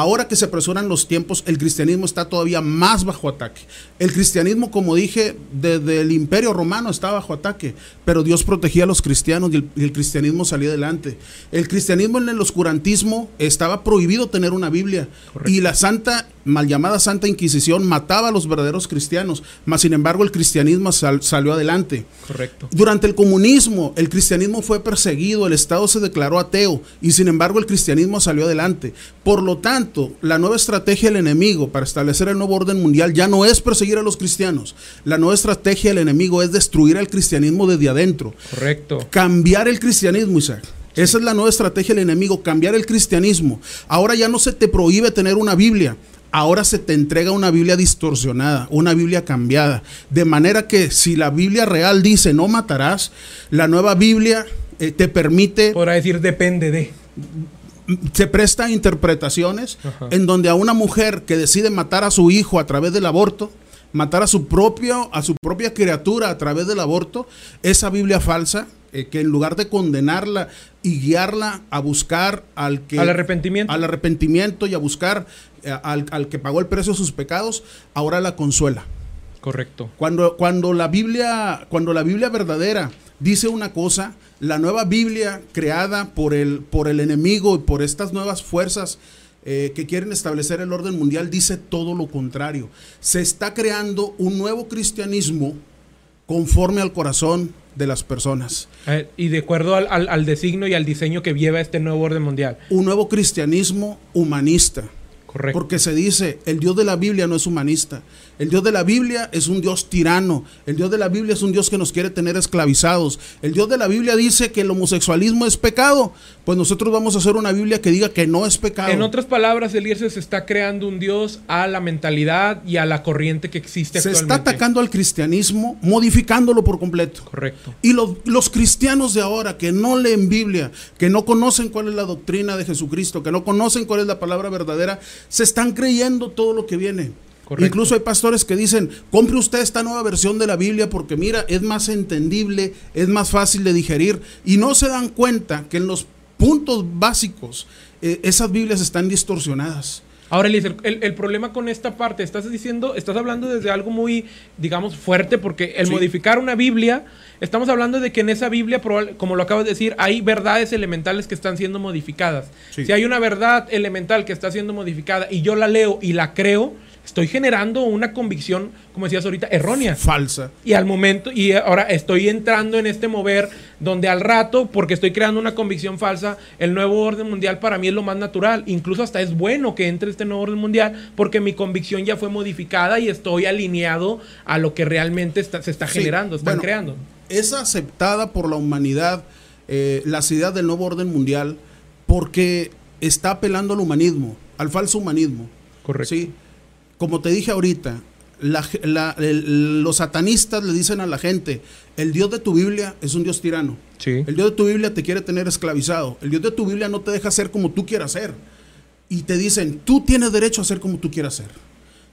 ahora que se apresuran los tiempos, el cristianismo está todavía más bajo ataque. El cristianismo, como dije, desde el imperio romano estaba bajo ataque, pero Dios protegía a los cristianos y el, y el cristianismo salía adelante. El cristianismo en el oscurantismo estaba prohibido tener una Biblia y la santa, mal llamada Santa Inquisición, mataba a los verdaderos cristianos, mas sin embargo el cristianismo sal- salió adelante. Correcto. Durante el comunismo, el cristianismo fue perseguido, el Estado se declaró ateo y sin embargo el cristianismo salió adelante. Por lo tanto, la nueva estrategia del enemigo para establecer el nuevo orden mundial ya no es perseguir a los cristianos. La nueva estrategia del enemigo es destruir al cristianismo desde adentro. Correcto. Cambiar el cristianismo, Isaac. Esa es la nueva estrategia del enemigo, cambiar el cristianismo. Ahora ya no se te prohíbe tener una Biblia. Ahora se te entrega una Biblia distorsionada, una Biblia cambiada. De manera que si la Biblia real dice no matarás, la nueva Biblia eh, te permite Podrá decir depende de. Se presta a interpretaciones Ajá. en donde a una mujer que decide matar a su hijo a través del aborto, matar a su propio a su propia criatura a través del aborto, esa Biblia falsa eh, que en lugar de condenarla y guiarla a buscar al que Al arrepentimiento. al arrepentimiento y a buscar eh, al, al que pagó el precio de sus pecados, ahora la consuela. Correcto. Cuando, cuando, la Biblia, cuando la Biblia verdadera dice una cosa, la nueva Biblia creada por el, por el enemigo y por estas nuevas fuerzas eh, que quieren establecer el orden mundial dice todo lo contrario. Se está creando un nuevo cristianismo conforme al corazón de las personas. Eh, y de acuerdo al, al- al designio y al diseño que lleva este nuevo orden mundial. Un nuevo cristianismo humanista. Correcto. Porque se dice, el Dios de la Biblia no es humanista. El Dios de la Biblia es un Dios tirano. El Dios de la Biblia es un Dios que nos quiere tener esclavizados. El Dios de la Biblia dice que el homosexualismo es pecado. Pues nosotros vamos a hacer una Biblia que diga que no es pecado. En otras palabras, Eliezer se está creando un Dios a la mentalidad y a la corriente que existe se está actualmente. atacando al cristianismo, modificándolo por completo. Correcto. Y los, los cristianos de ahora que no leen Biblia, que no conocen cuál es la doctrina de Jesucristo, que no conocen cuál es la palabra verdadera, se están creyendo todo lo que viene. Correcto. Incluso hay pastores que dicen, compre usted esta nueva versión de la Biblia porque mira, es más entendible, es más fácil de digerir. Y no se dan cuenta que en los puntos básicos eh, esas Biblias están distorsionadas. Ahora, Eliezer, el, el problema con esta parte, estás diciendo, estás hablando desde algo muy, digamos, fuerte, porque el Sí. modificar una Biblia, estamos hablando de que en esa Biblia, como lo acabas de decir, hay verdades elementales que están siendo modificadas. Sí. Si hay una verdad elemental que está siendo modificada y yo la leo y la creo, estoy generando una convicción, como decías ahorita, errónea. Falsa. Y al momento, y ahora estoy entrando en este mover donde al rato, porque estoy creando una convicción falsa, el nuevo orden mundial para mí es lo más natural. Incluso hasta es bueno que entre este nuevo orden mundial porque mi convicción ya fue modificada y estoy alineado a lo que realmente está- se está Sí, generando, están bueno, creando. Es aceptada por la humanidad eh, la ideas del nuevo orden mundial porque está apelando al humanismo, al falso humanismo. Correcto. Sí. Como te dije ahorita, la ge- la- el- los satanistas le dicen a la gente, el Dios de tu Biblia es un Dios tirano. Sí. El Dios de tu Biblia te quiere tener esclavizado. El Dios de tu Biblia no te deja ser como tú quieras ser. Y te dicen, tú tienes derecho a ser como tú quieras ser.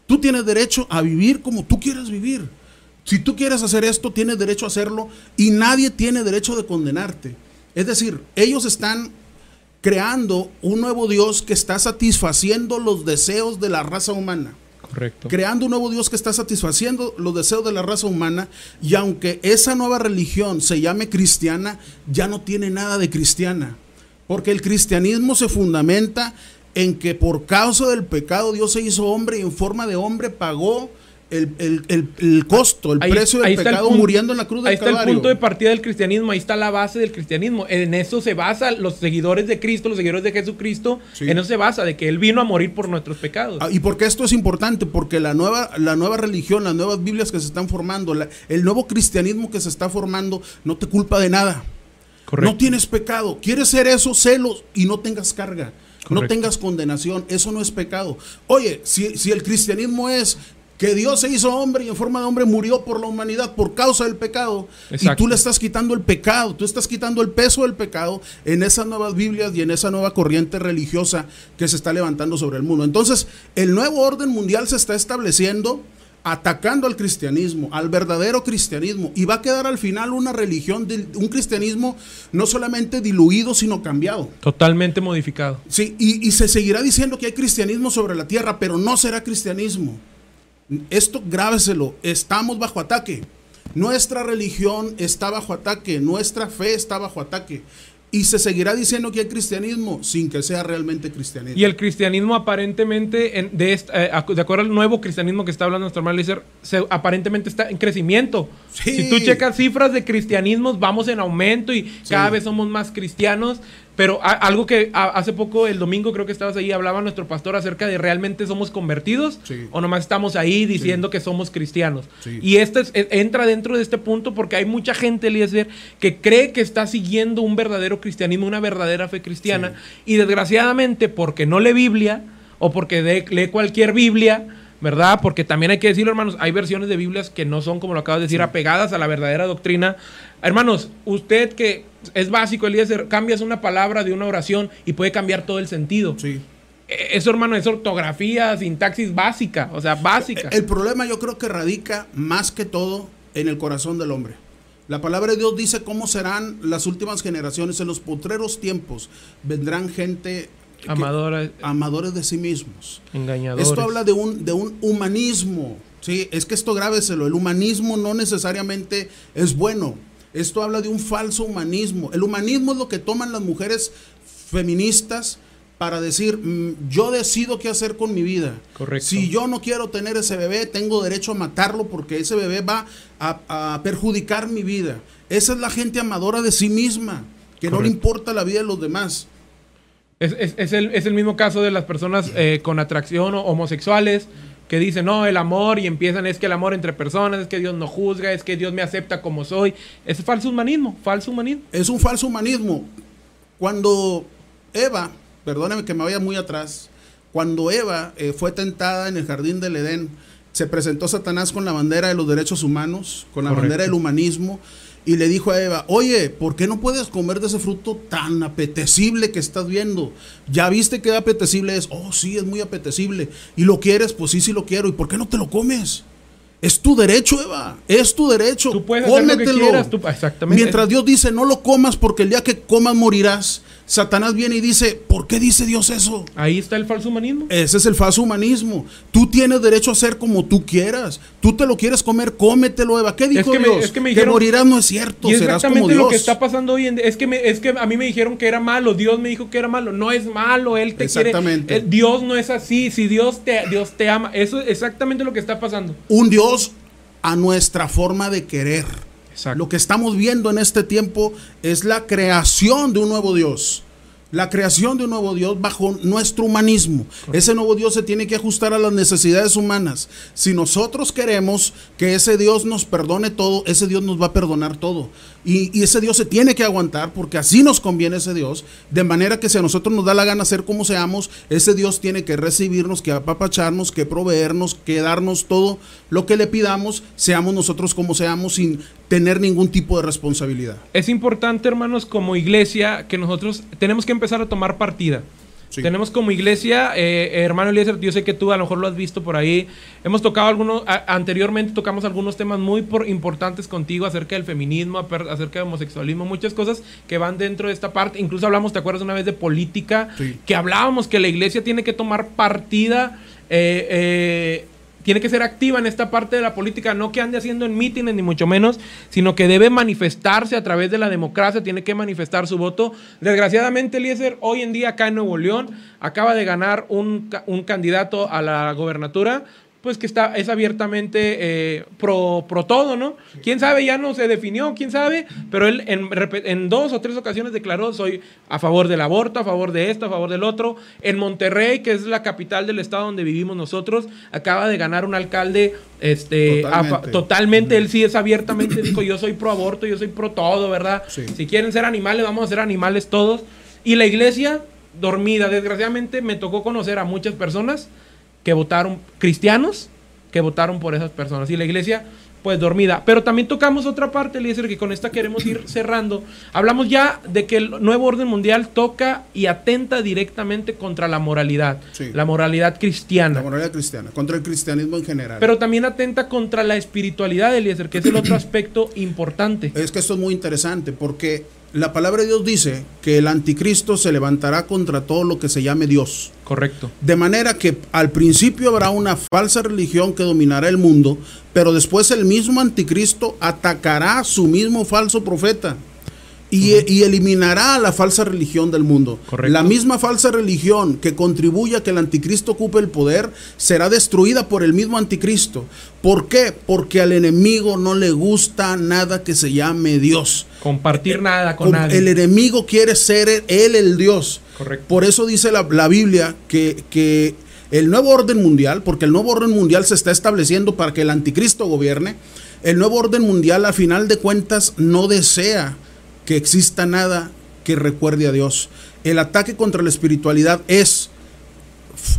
Tú tienes derecho a vivir como tú quieras vivir. Si tú quieres hacer esto, tienes derecho a hacerlo y nadie tiene derecho de condenarte. Es decir, ellos están creando un nuevo Dios que está satisfaciendo los deseos de la raza humana Correcto. creando un nuevo Dios que está satisfaciendo los deseos de la raza humana y aunque esa nueva religión se llame cristiana, ya no tiene nada de cristiana, porque el cristianismo se fundamenta en que por causa del pecado Dios se hizo hombre y en forma de hombre pagó el, el- el- el costo, el Ahí- precio del pecado punto- muriendo en la cruz del Ahí está el punto de partida del cristianismo, ahí está la base del cristianismo. En eso se basa los seguidores de Cristo, los seguidores de Jesucristo, Sí. en eso se basa, de que Él vino a morir por nuestros pecados. Ah, ¿Y por qué esto es importante? Porque la nueva, la nueva religión, las nuevas Biblias que se están formando, la- el nuevo cristianismo que se está formando, no te culpa de nada. No tienes pecado. ¿Quieres ser eso? Celos y no tengas carga. No Correcto. tengas condenación. Eso no es pecado. Oye, si, si el cristianismo es que Dios se hizo hombre y en forma de hombre murió por la humanidad por causa del pecado, y tú le estás quitando el pecado, tú estás quitando el peso del pecado en esas nuevas Biblias y en esa nueva corriente religiosa que se está levantando sobre el mundo. Entonces, el nuevo orden mundial se está estableciendo atacando al cristianismo, al verdadero cristianismo, y va a quedar al final una religión, de, un cristianismo no solamente diluido, sino cambiado. Totalmente modificado. Sí, y, y se seguirá diciendo que hay cristianismo sobre la tierra, pero no será cristianismo. Esto grábeselo, estamos bajo ataque. Nuestra religión está bajo ataque, nuestra fe está bajo ataque. Y se seguirá diciendo que hay cristianismo sin que sea realmente cristianismo. Y el cristianismo aparentemente, en- de, esta- eh, de acuerdo al nuevo cristianismo que está hablando nuestro hermano se- aparentemente está en crecimiento. Sí. Si tú checas cifras de cristianismos, vamos en aumento y cada vez somos más cristianos. Pero a- algo que a- hace poco, el domingo creo que estabas ahí, hablaba nuestro pastor acerca de realmente somos convertidos Sí. o nomás estamos ahí diciendo que somos cristianos. Sí. Y este es- e- entra dentro de este punto porque hay mucha gente, Eliezer, que cree que está siguiendo un verdadero cristianismo, una verdadera fe cristiana. Y desgraciadamente, porque no lee Biblia o porque de- lee cualquier Biblia, ¿verdad? Porque también hay que decirlo, hermanos, hay versiones de Biblias que no son, como lo acabas de decir, apegadas a la verdadera doctrina. Hermanos, usted que es básico, Eliezer, cambias una palabra de una oración y puede cambiar todo el sentido. Sí. Eh, Eso, hermano, es ortografía, sintaxis básica, o sea, básica. El problema yo creo que radica más que todo en el corazón del hombre. La palabra de Dios dice cómo serán las últimas generaciones. En los potreros tiempos vendrán gente Amadora, amadores de sí mismos. engañadores. Esto habla de un, de un humanismo. Sí, es que esto grábeselo. El humanismo no necesariamente es bueno. Esto habla de un falso humanismo. El humanismo es lo que toman las mujeres feministas para decir, "Mm, yo decido qué hacer con mi vida. Correcto. Si yo no quiero tener ese bebé, tengo derecho a matarlo porque ese bebé va a, a perjudicar mi vida. Esa es la gente amadora de sí misma, que no le importa la vida de los demás. Es, es- es el, es el mismo caso de las personas eh, con atracción o homosexuales que dicen, no, el amor y empiezan, es que el amor entre personas, es que Dios no juzga, es que Dios me acepta como soy. Es falso humanismo, falso humanismo. es un falso humanismo. Cuando Eva, perdóneme que me vaya muy atrás, cuando Eva eh, fue tentada en el jardín del Edén, se presentó Satanás con la bandera de los derechos humanos, con la Correcto. bandera del humanismo, y le dijo a Eva, oye, ¿por qué no puedes comer de ese fruto tan apetecible que estás viendo? ¿Ya viste qué apetecible es? Oh, sí, es muy apetecible. ¿Y lo quieres? Pues sí, sí lo quiero. ¿Y por qué no te lo comes? Es tu derecho, Eva. Es tu derecho. Tú puedes hacer lo que Cómetelo. quieras, tú- exactamente. Mientras Dios dice, no lo comas porque el día que comas morirás, Satanás viene y dice, ¿por qué dice Dios eso? Ahí está el falso humanismo. Ese es el falso humanismo. Tú tienes derecho a hacer como tú quieras. Tú te lo quieres comer, cómetelo, Eva. ¿Qué dijo que me- Dios? es que me dijeron- morirás no es cierto. Y serás como exactamente Dios. lo que está pasando hoy en día. Es que, me- es que a mí me dijeron que era malo. Dios me dijo que era malo. No es malo. Él te Exactamente. quiere. eh, Dios no es así. Si Dios te, Dios te ama. Eso es exactamente lo que está pasando. Un Dios a nuestra forma de querer. Exacto. Lo que estamos viendo en este tiempo es la creación de un nuevo Dios. La creación de un nuevo Dios bajo nuestro humanismo. Ese nuevo Dios se tiene que ajustar a las necesidades humanas. Si nosotros queremos que ese Dios nos perdone todo, ese Dios nos va a perdonar todo. Y, ese Dios se tiene que aguantar porque así nos conviene ese Dios. De manera que si a nosotros nos da la gana ser como seamos, ese Dios tiene que recibirnos, que apapacharnos, que proveernos, que darnos todo lo que le pidamos, seamos nosotros como seamos sin tener ningún tipo de responsabilidad. Es importante, hermanos, como iglesia, que nosotros tenemos que empezar a tomar partida. Sí. Tenemos como iglesia, eh, hermano Eliezer, yo sé que tú a lo mejor lo has visto por ahí. Hemos tocado algunos, a- anteriormente tocamos algunos temas muy por- importantes contigo acerca del feminismo, acerca del homosexualismo, muchas cosas que van dentro de esta parte. Incluso hablamos, ¿te acuerdas una vez de política? Sí. Que hablábamos que la iglesia tiene que tomar partida. eh, eh, tiene que ser activa en esta parte de la política, no que ande haciendo en mítines ni mucho menos, sino que debe manifestarse a través de la democracia, tiene que manifestar su voto. Desgraciadamente, Eliezer, hoy en día acá en Nuevo León acaba de ganar un, un candidato a la gobernatura pues que está, es abiertamente eh, pro, pro todo, ¿no? ¿Quién sabe? Ya no se definió, quién sabe, pero él en, dos o tres ocasiones declaró, soy a favor del aborto, a favor de esto, a favor del otro. En Monterrey, que es la capital del estado donde vivimos nosotros, acaba de ganar un alcalde este, a Totalmente. totalmente, él sí es abiertamente, dijo, yo soy pro aborto, yo soy pro todo, ¿verdad? Sí. Si quieren ser animales, vamos a ser animales todos. Y la iglesia dormida, desgraciadamente me tocó conocer a muchas personas que votaron, cristianos, que votaron por esas personas. Y la iglesia, pues dormida. Pero también tocamos otra parte, Eliezer, que con esta queremos ir cerrando. Hablamos ya de que el nuevo orden mundial toca y atenta directamente contra la moralidad, Sí. la moralidad cristiana. La moralidad cristiana, contra el cristianismo en general. Pero también atenta contra la espiritualidad, Eliezer, que es el otro aspecto importante. Es que esto es muy interesante porque la palabra de Dios dice que el anticristo se levantará contra todo lo que se llame Dios. Correcto. De manera que al principio habrá una falsa religión que dominará el mundo, pero después el mismo anticristo atacará a su mismo falso profeta. Y, y eliminará a la falsa religión del mundo. Correcto. La misma falsa religión que contribuye a que el anticristo ocupe el poder será destruida por el mismo anticristo. ¿Por qué? Porque al enemigo no le gusta nada que se llame Dios. Compartir nada con nadie. El enemigo quiere ser él el Dios. Correcto. Por eso dice la, la Biblia que, que el nuevo orden mundial, porque el nuevo orden mundial se está estableciendo para que el anticristo gobierne, el nuevo orden mundial a final de cuentas no desea que exista nada que recuerde a Dios. El ataque contra la espiritualidad es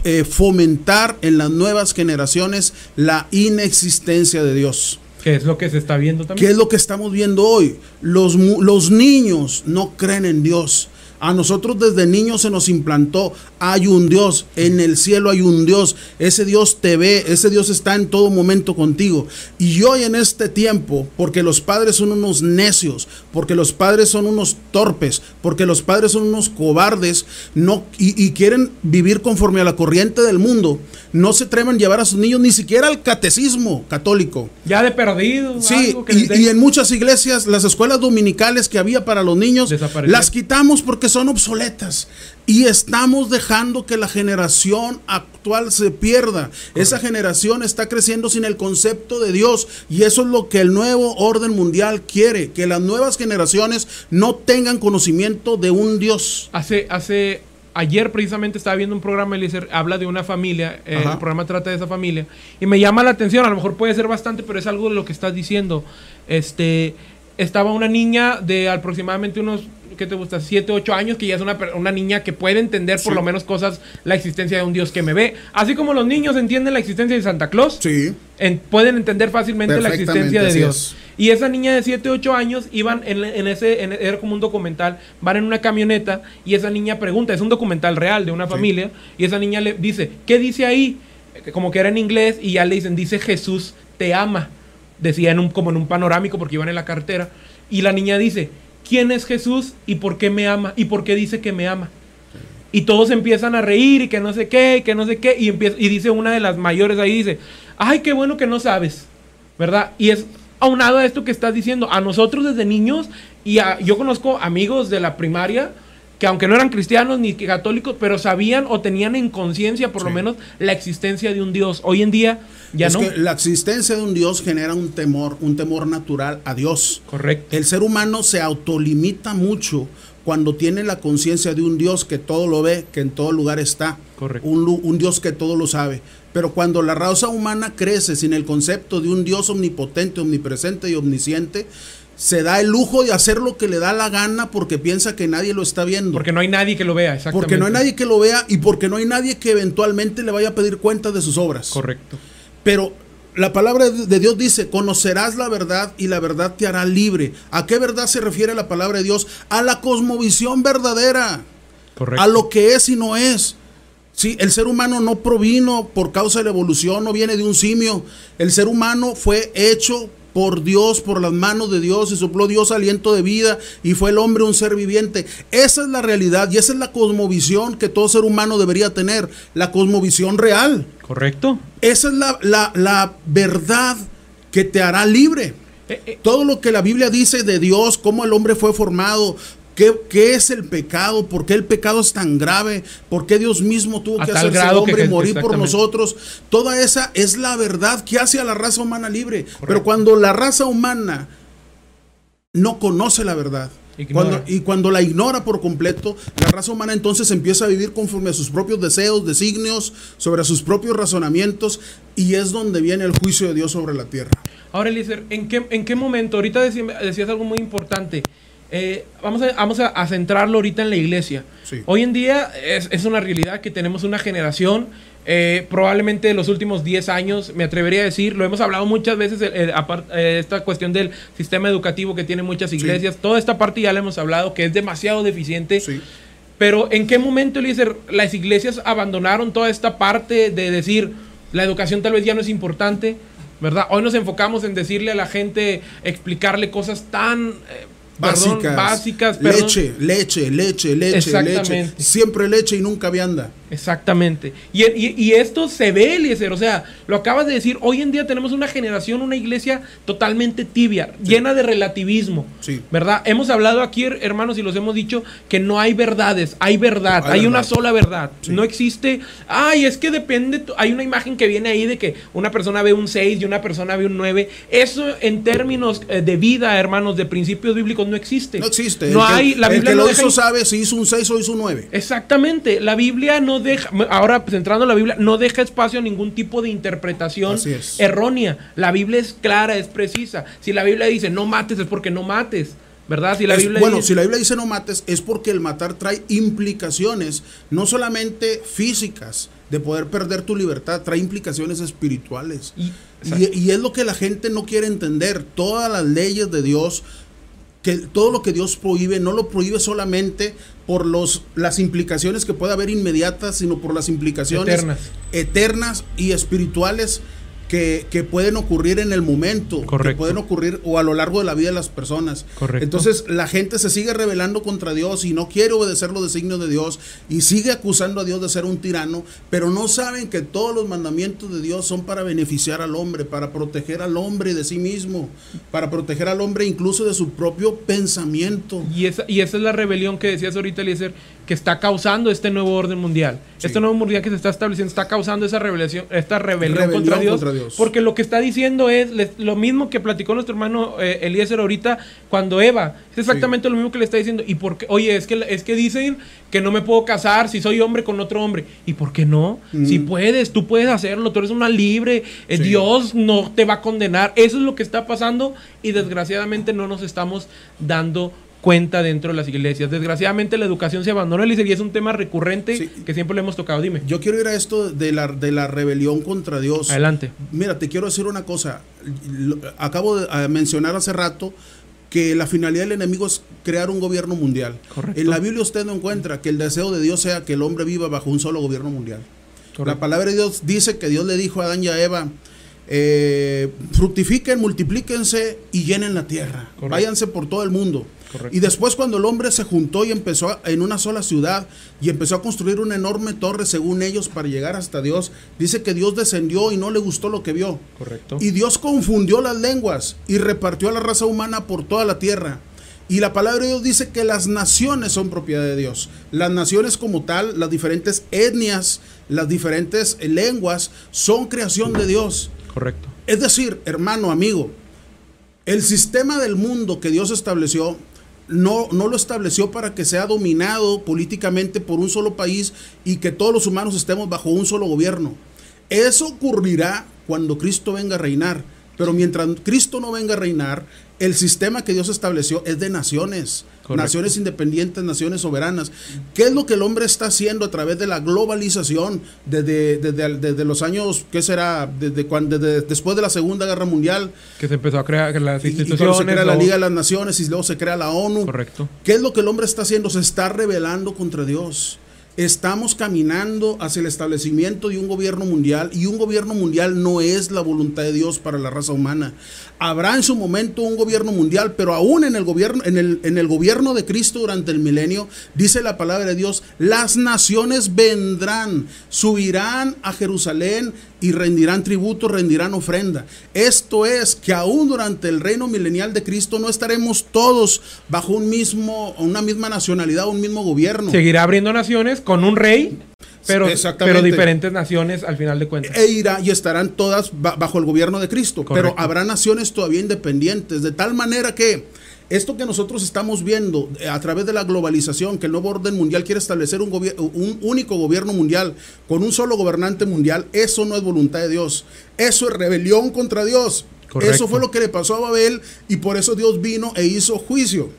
eh, fomentar en las nuevas generaciones la inexistencia de Dios. Que es lo que se está viendo también. ¿Qué es lo que estamos viendo hoy? Los, los niños no creen en Dios. A nosotros desde niños se nos implantó, hay un Dios, en el cielo hay un Dios, ese Dios te ve, ese Dios está en todo momento contigo. Y hoy en este tiempo, porque los padres son unos necios, porque los padres son unos torpes, porque los padres son unos cobardes, no, y, y quieren vivir conforme a la corriente del mundo, no se atreven a llevar a sus niños ni siquiera al catecismo católico. Ya de perdido. Sí, algo que les y, en muchas iglesias las escuelas dominicales que había para los niños las quitamos porque son obsoletas y estamos dejando que la generación actual se pierda. Esa generación está creciendo sin el concepto de Dios y eso es lo que el nuevo orden mundial quiere, que las nuevas generaciones no tengan conocimiento de un Dios. Hace, hace, ayer precisamente estaba viendo un programa, Eliezer, habla de una familia, eh, el programa trata de esa familia, y me llama la atención, a lo mejor puede ser bastante, pero es algo de lo que estás diciendo. Este, estaba una niña de aproximadamente unos, ¿qué te gusta? 7, 8 años, que ya es una, una niña que puede entender por Sí. lo menos cosas, la existencia de un Dios que me ve. Así como los niños entienden la existencia de Santa Claus, Sí. en- pueden entender fácilmente la existencia de Dios. es. Y esa niña de 7, 8 años iban en, en ese, en- era como un documental, van en una camioneta y esa niña pregunta, es un documental real de una familia, y esa niña le dice, ¿qué dice ahí? Eh, Como que era en inglés y ya le dicen, dice Jesús te ama. Decía en un, como en un panorámico porque iban en la carretera. Y la niña dice, ¿quién es Jesús y por qué me ama? ¿Y por qué dice que me ama? Y todos empiezan a reír y que no sé qué, y que no sé qué. Y, empieza, y dice una de las mayores ahí, dice, ay, qué bueno que no sabes, ¿verdad? Y es aunado a esto que estás diciendo, a nosotros desde niños, y a- yo conozco amigos de la primaria que aunque no eran cristianos ni católicos, pero sabían o tenían en conciencia por lo menos la existencia de un Dios. Hoy en día ya es no. que la existencia de un Dios genera un temor, un temor natural a Dios. Correcto. El ser humano se autolimita mucho cuando tiene la conciencia de un Dios que todo lo ve, que en todo lugar está. Correcto. Un, un Dios que todo lo sabe. Pero cuando la raza humana crece sin el concepto de un Dios omnipotente, omnipresente y omnisciente, se da el lujo de hacer lo que le da la gana porque piensa que nadie lo está viendo. Porque no hay nadie que lo vea, exactamente. Porque no hay nadie que lo vea y porque no hay nadie que eventualmente le vaya a pedir cuenta de sus obras. Correcto. Pero la palabra de Dios dice, conocerás la verdad y la verdad te hará libre. ¿A qué verdad se refiere la palabra de Dios? A la cosmovisión verdadera, Correcto. a lo que es y no es. Sí, el ser humano no provino por causa de la evolución, no viene de un simio. El ser humano fue hecho por Dios, por las manos de Dios, y sopló Dios aliento de vida, y fue el hombre un ser viviente. Esa es la realidad y esa es la cosmovisión que todo ser humano debería tener, la cosmovisión real. Correcto. Esa es la, la- la verdad que te hará libre. Eh, eh, Todo lo que la Biblia dice de Dios, cómo el hombre fue formado, ¿Qué, ¿Qué, es el pecado? ¿Por qué el pecado es tan grave? ¿Por qué Dios mismo tuvo A que hacerse grado hombre que- y morir por nosotros? Toda esa es la verdad que hace a la raza humana libre. Pero cuando la raza humana no conoce la verdad, cuando, y cuando la ignora por completo, la raza humana entonces empieza a vivir conforme a sus propios deseos, designios, sobre sus propios razonamientos, y es donde viene el juicio de Dios sobre la tierra. Ahora, Eliezer, ¿en qué, ¿en qué momento? Ahorita decí- decías algo muy importante. Eh, vamos a, vamos a, a centrarlo ahorita en la iglesia. Sí. Hoy en día es, es una realidad que tenemos una generación, eh, probablemente de los últimos 10 años, me atrevería a decir, lo hemos hablado muchas veces, eh, eh, apar- eh, esta cuestión del sistema educativo que tiene muchas iglesias, toda esta parte ya la hemos hablado, que es demasiado deficiente. Sí. Pero ¿en qué momento, Eliezer, las iglesias abandonaron toda esta parte de decir la educación tal vez ya no es importante? ¿Verdad? Hoy nos enfocamos en decirle a la gente, explicarle cosas tan perdón, Básicas, perdón. leche, leche, leche, leche, leche. Siempre leche y nunca vianda. Exactamente. Y, y- y esto se ve, Eliezer. O sea, lo acabas de decir. Hoy en día tenemos una generación, una iglesia totalmente tibia, llena de relativismo. Sí. ¿Verdad? Hemos hablado aquí, her- hermanos, y los hemos dicho, que no hay verdades. Hay verdad. Hay Hay, una sola verdad. Sí. No existe. Ay, es que depende. Hay una imagen que viene ahí de que una persona ve un 6 y una persona ve un 9. Eso en términos eh, de vida, hermanos, de principios bíblicos, no existe. No existe. No el que, hay. La el Biblia que no lo deja hizo sabe si hizo un 6 o hizo un 9. Exactamente, la Biblia no deja, ahora pues, entrando a la Biblia, no deja espacio a ningún tipo de interpretación errónea. La Biblia es clara, es precisa. Si la Biblia dice no mates, es porque no mates, ¿verdad? Si la Es- Biblia bueno, dice- si la Biblia dice no mates, es porque el matar trae implicaciones, no solamente físicas, de poder perder tu libertad, trae implicaciones espirituales. Y- Y, y es lo que la gente no quiere entender. Todas las leyes de Dios, que todo lo que Dios prohíbe, no lo prohíbe solamente por los, las implicaciones que puede haber inmediatas, sino por las implicaciones Eternas. eternas y espirituales que, que pueden ocurrir en el momento, que Correcto. pueden ocurrir o a lo largo de la vida de las personas. Correcto. Entonces la gente se sigue rebelando contra Dios y no quiere obedecer los designios de Dios y sigue acusando a Dios de ser un tirano, pero no saben que todos los mandamientos de Dios son para beneficiar al hombre, para proteger al hombre de sí mismo, para proteger al hombre incluso de su propio pensamiento. Y esa, y esa es la rebelión que decías ahorita, Eliezer, que está causando este nuevo orden mundial. Sí. Este nuevo mundial que se está estableciendo está causando esa rebelión, esta rebelión, Rebelión contra, Dios, contra Dios. Porque lo que está diciendo es lo mismo que platicó nuestro hermano eh, Eliezer ahorita cuando Eva. Es exactamente lo mismo que le está diciendo. Y porque, oye, es que, es que dicen que no me puedo casar si soy hombre con otro hombre. ¿Y por qué no? Si puedes, tú puedes hacerlo, tú eres una libre. eh, Sí. Dios no te va a condenar. Eso es lo que está pasando y desgraciadamente no nos estamos dando cuenta dentro de las iglesias. Desgraciadamente la educación se abandona Eliezer, y es un tema recurrente Sí. que siempre le hemos tocado. Dime. Yo quiero ir a esto de la, de la rebelión contra Dios. Adelante. Mira, te quiero decir una cosa. Acabo de eh, mencionar hace rato que la finalidad del enemigo es crear un gobierno mundial. Correcto. En la Biblia usted no encuentra que el deseo de Dios sea que el hombre viva bajo un solo gobierno mundial. Correcto. La palabra de Dios dice que Dios le dijo a Adán y a Eva, eh, fructifiquen, multiplíquense y llenen la tierra. Correcto. Váyanse por todo el mundo. Correcto. Y después cuando el hombre se juntó y empezó a- en una sola ciudad y empezó a construir una enorme torre según ellos para llegar hasta Dios, dice que Dios descendió y no le gustó lo que vio. Correcto. Y Dios confundió las lenguas y repartió a la raza humana por toda la tierra. Y la palabra de Dios dice que las naciones son propiedad de Dios. Las naciones como tal, las diferentes etnias, las diferentes lenguas, son creación de Dios. Correcto. Es decir, hermano, amigo, el sistema del mundo que Dios estableció no, no lo estableció para que sea dominado políticamente por un solo país y que todos los humanos estemos bajo un solo gobierno. Eso ocurrirá cuando Cristo venga a reinar. Pero mientras Cristo no venga a reinar, el sistema que Dios estableció es de naciones. Correcto. Naciones independientes, naciones soberanas. ¿Qué es lo que el hombre está haciendo a través de la globalización desde, desde, desde los años, qué será? Desde cuando, desde- después de la Segunda Guerra Mundial, Que se empezó a crear las y, y instituciones. se crea la Liga de las Naciones y luego se crea la ONU. Correcto. ¿Qué es lo que el hombre está haciendo? Se está rebelando contra Dios. Estamos caminando hacia el establecimiento de un gobierno mundial y un gobierno mundial no es la voluntad de Dios para la raza humana. Habrá en su momento un gobierno mundial, pero aún en el gobierno, en el, en el gobierno de Cristo durante el milenio, dice la palabra de Dios, las naciones vendrán, subirán a Jerusalén y rendirán tributo, rendirán ofrenda. Esto es que aún durante el reino milenial de Cristo no estaremos todos bajo un mismo, una misma nacionalidad, un mismo gobierno. Seguirá abriendo naciones con un rey pero, pero diferentes naciones al final de cuentas. E irá y estarán todas bajo el gobierno de Cristo. Pero habrá naciones todavía independientes. De tal manera que esto que nosotros estamos viendo eh, a través de la globalización, que el nuevo orden mundial quiere establecer un, un único gobierno mundial con un solo gobernante mundial, eso no es voluntad de Dios. Eso es rebelión contra Dios. Eso fue lo que le pasó a Babel y por eso Dios vino e hizo juicio.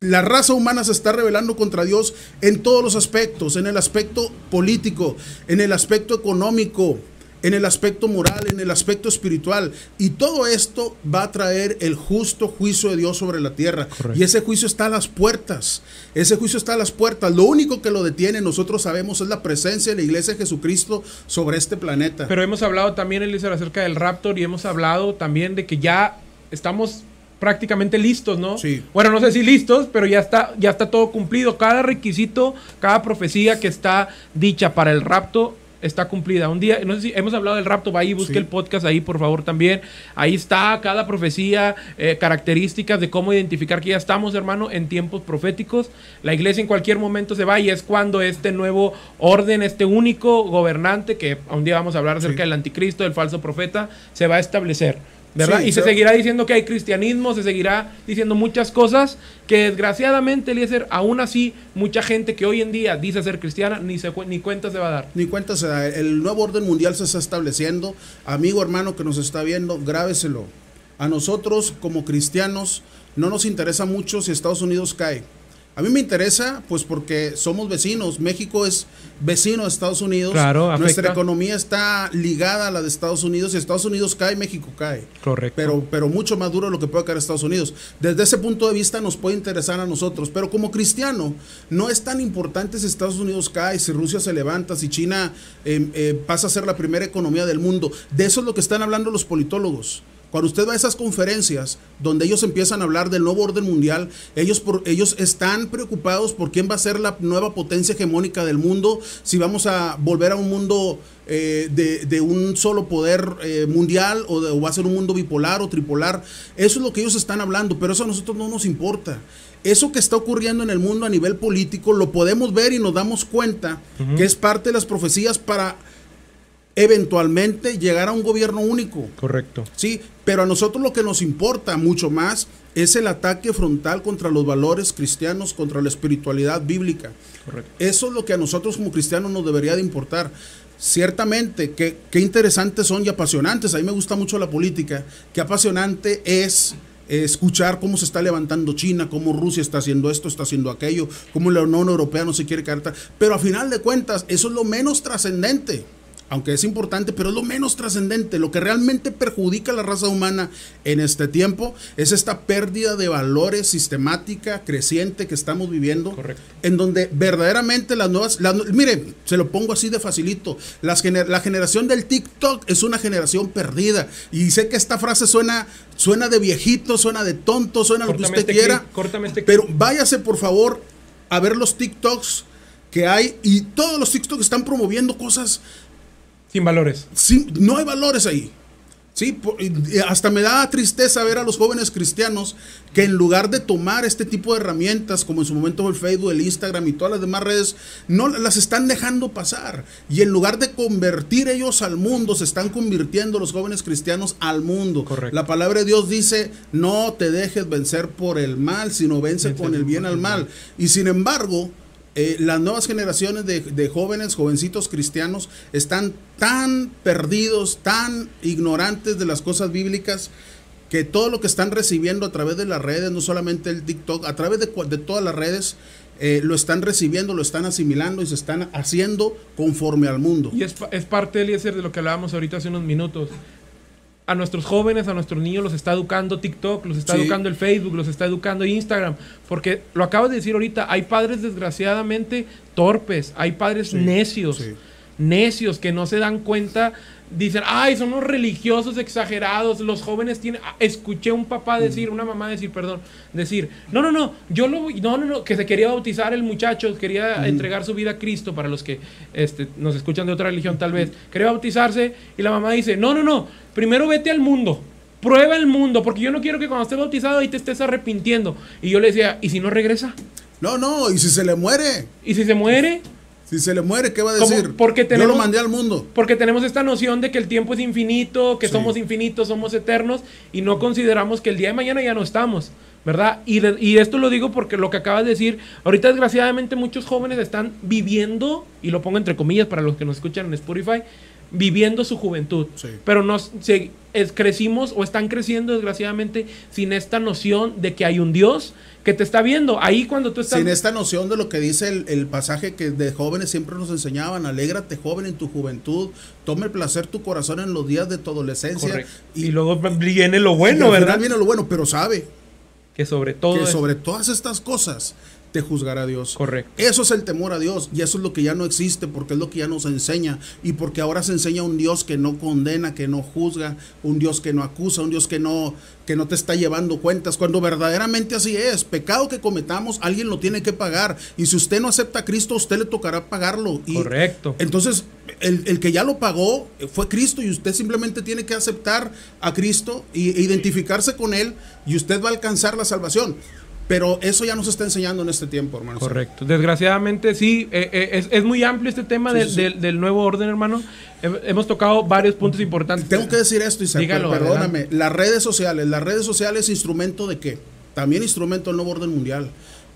La raza humana se está rebelando contra Dios en todos los aspectos, en el aspecto político, en el aspecto económico, en el aspecto moral, en el aspecto espiritual. Y todo esto va a traer el justo juicio de Dios sobre la tierra. Y ese juicio está a las puertas. Ese juicio está a las puertas. Lo único que lo detiene, nosotros sabemos, es la presencia de la iglesia de Jesucristo sobre este planeta. Pero hemos hablado también, Eliezer, acerca del raptor y hemos hablado también de que ya estamos prácticamente listos, ¿no? Sí. Bueno, no sé si listos, pero ya está, ya está todo cumplido. Cada requisito, cada profecía que está dicha para el rapto está cumplida. Un día, no sé si hemos hablado del rapto, va ahí, busque el podcast ahí, por favor, también. Ahí está cada profecía, eh, características de cómo identificar que ya estamos, hermano, en tiempos proféticos. La iglesia en cualquier momento se va y es cuando este nuevo orden, este único gobernante, que un día vamos a hablar acerca del anticristo, del falso profeta, se va a establecer. ¿Verdad? y se seguirá diciendo que hay cristianismo, se seguirá diciendo muchas cosas que desgraciadamente, Eliezer, aún así, mucha gente que hoy en día dice ser cristiana, ni, se, ni cuenta se va a dar. Ni cuenta se da. El nuevo orden mundial se está estableciendo. Amigo, hermano que nos está viendo, grábeselo. A nosotros como cristianos no nos interesa mucho si Estados Unidos cae a mí me interesa, pues porque somos vecinos. México es vecino de Estados Unidos. Claro, Nuestra economía está ligada a la de Estados Unidos. Si Estados Unidos cae, México cae. Correcto. Pero, pero mucho más duro de lo que puede caer Estados Unidos. Desde ese punto de vista nos puede interesar a nosotros. Pero como cristiano, no es tan importante si Estados Unidos cae, si Rusia se levanta, si China eh, eh, pasa a ser la primera economía del mundo. De eso es lo que están hablando los politólogos. Cuando usted va a esas conferencias donde ellos empiezan a hablar del nuevo orden mundial, ellos, por, ellos están preocupados por quién va a ser la nueva potencia hegemónica del mundo, si vamos a volver a un mundo eh, de, un solo poder eh, mundial o, o, va a ser un mundo bipolar o tripolar. Eso es lo que ellos están hablando, pero eso a nosotros no nos importa. Eso que está ocurriendo en el mundo a nivel político lo podemos ver y nos damos cuenta que es parte de las profecías para eventualmente llegar a un gobierno único. Correcto. Sí, pero a nosotros lo que nos importa mucho más es el ataque frontal contra los valores cristianos, contra la espiritualidad bíblica. Correcto. Eso es lo que a nosotros como cristianos nos debería de importar. Ciertamente, qué, qué interesantes son y apasionantes. A mí me gusta mucho la política. Qué apasionante es escuchar cómo se está levantando China, cómo Rusia está haciendo esto, está haciendo aquello, cómo la Unión Europea no se quiere quedar. Pero a final de cuentas, eso es lo menos trascendente aunque es importante, pero es lo menos trascendente. Lo que realmente perjudica a la raza humana en este tiempo es esta pérdida de valores sistemática, creciente que estamos viviendo. Correcto. En donde verdaderamente las nuevas. mire, se lo pongo así de facilito. Las la generación del TikTok es una generación perdida. Y sé que esta frase suena, suena de viejito, suena de tonto, suena lo que usted quiera. cortamente pero váyase, por favor, a ver los TikToks que hay y todos los TikToks están promoviendo cosas sin valores. no hay valores ahí. Sí, hasta me da tristeza ver a los jóvenes cristianos que en lugar de tomar este tipo de herramientas, como en su momento el Facebook, el Instagram y todas las demás redes, no las están dejando pasar. Y en lugar de convertir ellos al mundo, se están convirtiendo los jóvenes cristianos al mundo. Correcto. La palabra de Dios dice, no te dejes vencer por el mal, sino vence, con el bien al mal. Y sin embargo, eh, las nuevas generaciones de, jóvenes, jovencitos cristianos, están tan perdidos, tan ignorantes de las cosas bíblicas, que todo lo que están recibiendo a través de las redes, no solamente el TikTok, a través de, todas las redes, eh, lo están recibiendo, lo están asimilando y se están haciendo conforme al mundo. Y es, es parte, Eliezer, de lo que hablábamos ahorita hace unos minutos a nuestros jóvenes, a nuestros niños los está educando TikTok, los está educando el Facebook, los está educando Instagram, porque lo acabas de decir ahorita, hay padres desgraciadamente torpes, hay padres necios, necios que no se dan cuenta dicen, ay, son unos religiosos exagerados, los jóvenes tienen... ah, Escuché un papá decir, una mamá decir, perdón, decir, no, no, no, yo lo... voy- No, no, no, que se quería bautizar el muchacho, quería entregar su vida a Cristo, para los que este, nos escuchan de otra religión tal vez, quería bautizarse y la mamá dice, no, no, no, primero vete al mundo. Prueba el mundo, porque yo no quiero que cuando estés bautizado ahí te estés arrepintiendo. Y yo le decía, ¿y si no regresa? No, no, y si se le muere, ¿Y si se muere? Si se le muere, ¿qué va a decir? Porque Yo tenemos- lo mandé al mundo. Porque tenemos esta noción de que el tiempo es infinito, que Sí. somos infinitos, somos eternos, y no consideramos que el día de mañana ya no estamos, ¿verdad? Y, de- y esto lo digo porque lo que acabas de decir, ahorita desgraciadamente muchos jóvenes están viviendo, y lo pongo entre comillas para los que nos escuchan en Spotify, viviendo su juventud. Sí. Pero nos se- es- crecimos o están creciendo desgraciadamente sin esta noción de que hay un Dios que te está viendo. Ahí cuando tú estás... Sin esta noción de lo que dice el, el pasaje que de jóvenes siempre nos enseñaban, alégrate joven en tu juventud, tome el placer tu corazón en los días de tu adolescencia. Correcto. Y, Y, luego viene lo bueno, ¿verdad? viene lo bueno, pero sabe Que sobre todo... que es- sobre todas estas cosas te juzgará Dios. Correcto. Eso es el temor a Dios y eso es lo que ya no existe porque es lo que ya nos enseña y porque ahora se enseña un Dios que no condena, que no juzga, un Dios que no acusa, un Dios que no que no te está llevando cuentas cuando verdaderamente así es. Pecado que cometamos, alguien lo tiene que pagar y si usted no acepta a Cristo, a usted le tocará pagarlo. Y Correcto. entonces, el, el que ya lo pagó eh, fue Cristo y usted simplemente tiene que aceptar a Cristo y- e identificarse con Él y usted va a alcanzar la salvación. Pero eso ya nos está enseñando en este tiempo, hermano. Correcto. Desgraciadamente, sí, eh, eh, es, es muy amplio este tema Sí, del, sí, del- del nuevo orden, hermano. Hem- Hemos tocado varios puntos importantes. Tengo que decir esto, Isaac, Dígalo, perdóname. Las redes sociales, las redes sociales, instrumento de qué? También instrumento del nuevo orden mundial.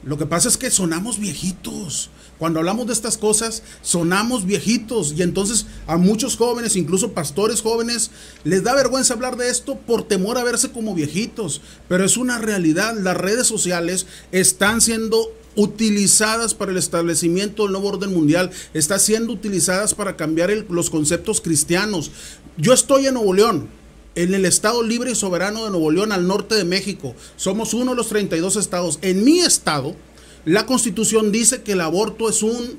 Lo que pasa es que sonamos viejitos. Cuando hablamos de estas cosas, sonamos viejitos. Y entonces a muchos jóvenes, incluso pastores jóvenes, les da vergüenza hablar de esto por temor a verse como viejitos. Pero es una realidad. Las redes sociales están siendo utilizadas para el establecimiento del nuevo orden mundial, están siendo utilizadas para cambiar los conceptos cristianos. Yo estoy en Nuevo León, en el estado libre y soberano de Nuevo León, al norte de México. Somos uno de los 32 estados. En mi estado, la constitución dice que el aborto es un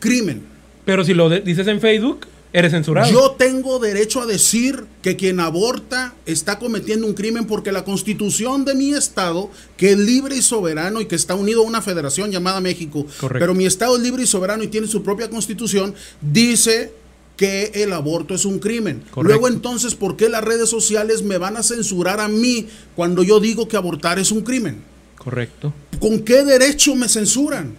crimen. Pero si lo dices en Facebook, eres censurado. Yo tengo derecho a decir que quien aborta está cometiendo un crimen porque la constitución de mi estado, que es libre y soberano y que está unido a una federación llamada México, Correcto. pero mi estado es libre y soberano y tiene su propia constitución, dice que el aborto es un crimen. Correcto. Luego entonces, ¿por qué las redes sociales me van a censurar a mí cuando yo digo que abortar es un crimen? Correcto. ¿Con qué derecho me censuran?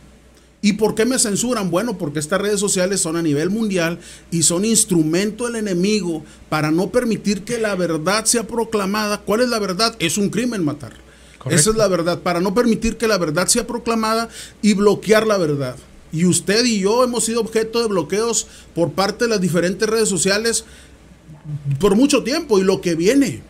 ¿Y por qué me censuran? Bueno, porque estas redes sociales son a nivel mundial y son instrumento del enemigo para no permitir que la verdad sea proclamada. ¿Cuál es la verdad? Es un crimen matar. Correcto. Esa es la verdad, para no permitir que la verdad sea proclamada y bloquear la verdad. Y usted y yo hemos sido objeto de bloqueos por parte de las diferentes redes sociales por mucho tiempo y lo que viene.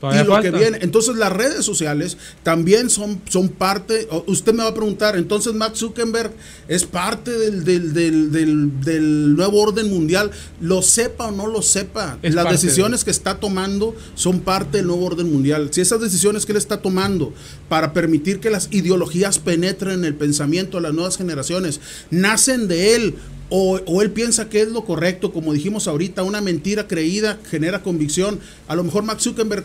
Todavía y lo falta. que viene. Entonces las redes sociales también son, son parte, usted me va a preguntar, entonces Mark Zuckerberg es parte del, del, del, del- nuevo orden mundial, lo sepa o no lo sepa, Es las decisiones que está tomando son parte del nuevo orden mundial. Si esas decisiones que él está tomando para permitir que las ideologías penetren en el pensamiento de las nuevas generaciones, nacen de él o, o él piensa que es lo correcto, como dijimos ahorita, una mentira creída genera convicción. A lo mejor Mark Zuckerberg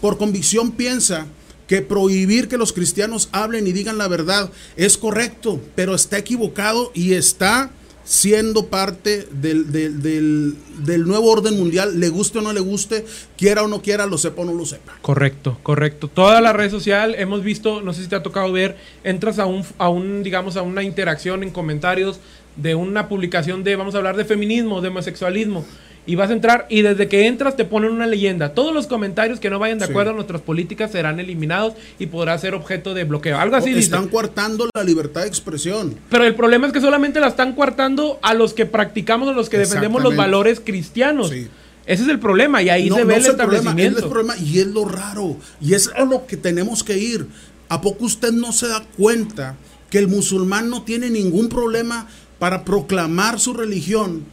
por convicción piensa que prohibir que los cristianos hablen y digan la verdad es correcto, pero está equivocado y está siendo parte del, del- del- nuevo orden mundial, le guste o no le guste, quiera o no quiera, lo sepa o no lo sepa. Correcto, correcto. Toda la red social hemos visto, no sé si te ha tocado ver, entras a un, a un, digamos, a una interacción en comentarios de una publicación de, vamos a hablar de feminismo, de homosexualismo, y vas a entrar y desde que entras te ponen una leyenda. Todos los comentarios que no vayan de Sí. acuerdo a nuestras políticas serán eliminados y podrá ser objeto de bloqueo. Algo así dice. Están coartando la libertad de expresión. Pero el problema es que solamente la están coartando a los que practicamos o los que defendemos los valores cristianos. Sí. Ese es el problema y ahí No, se ve no el es establecimiento. el problema y es lo raro. Y es a lo que tenemos que ir. ¿A poco usted no se da cuenta que el musulmán no tiene ningún problema para proclamar su religión?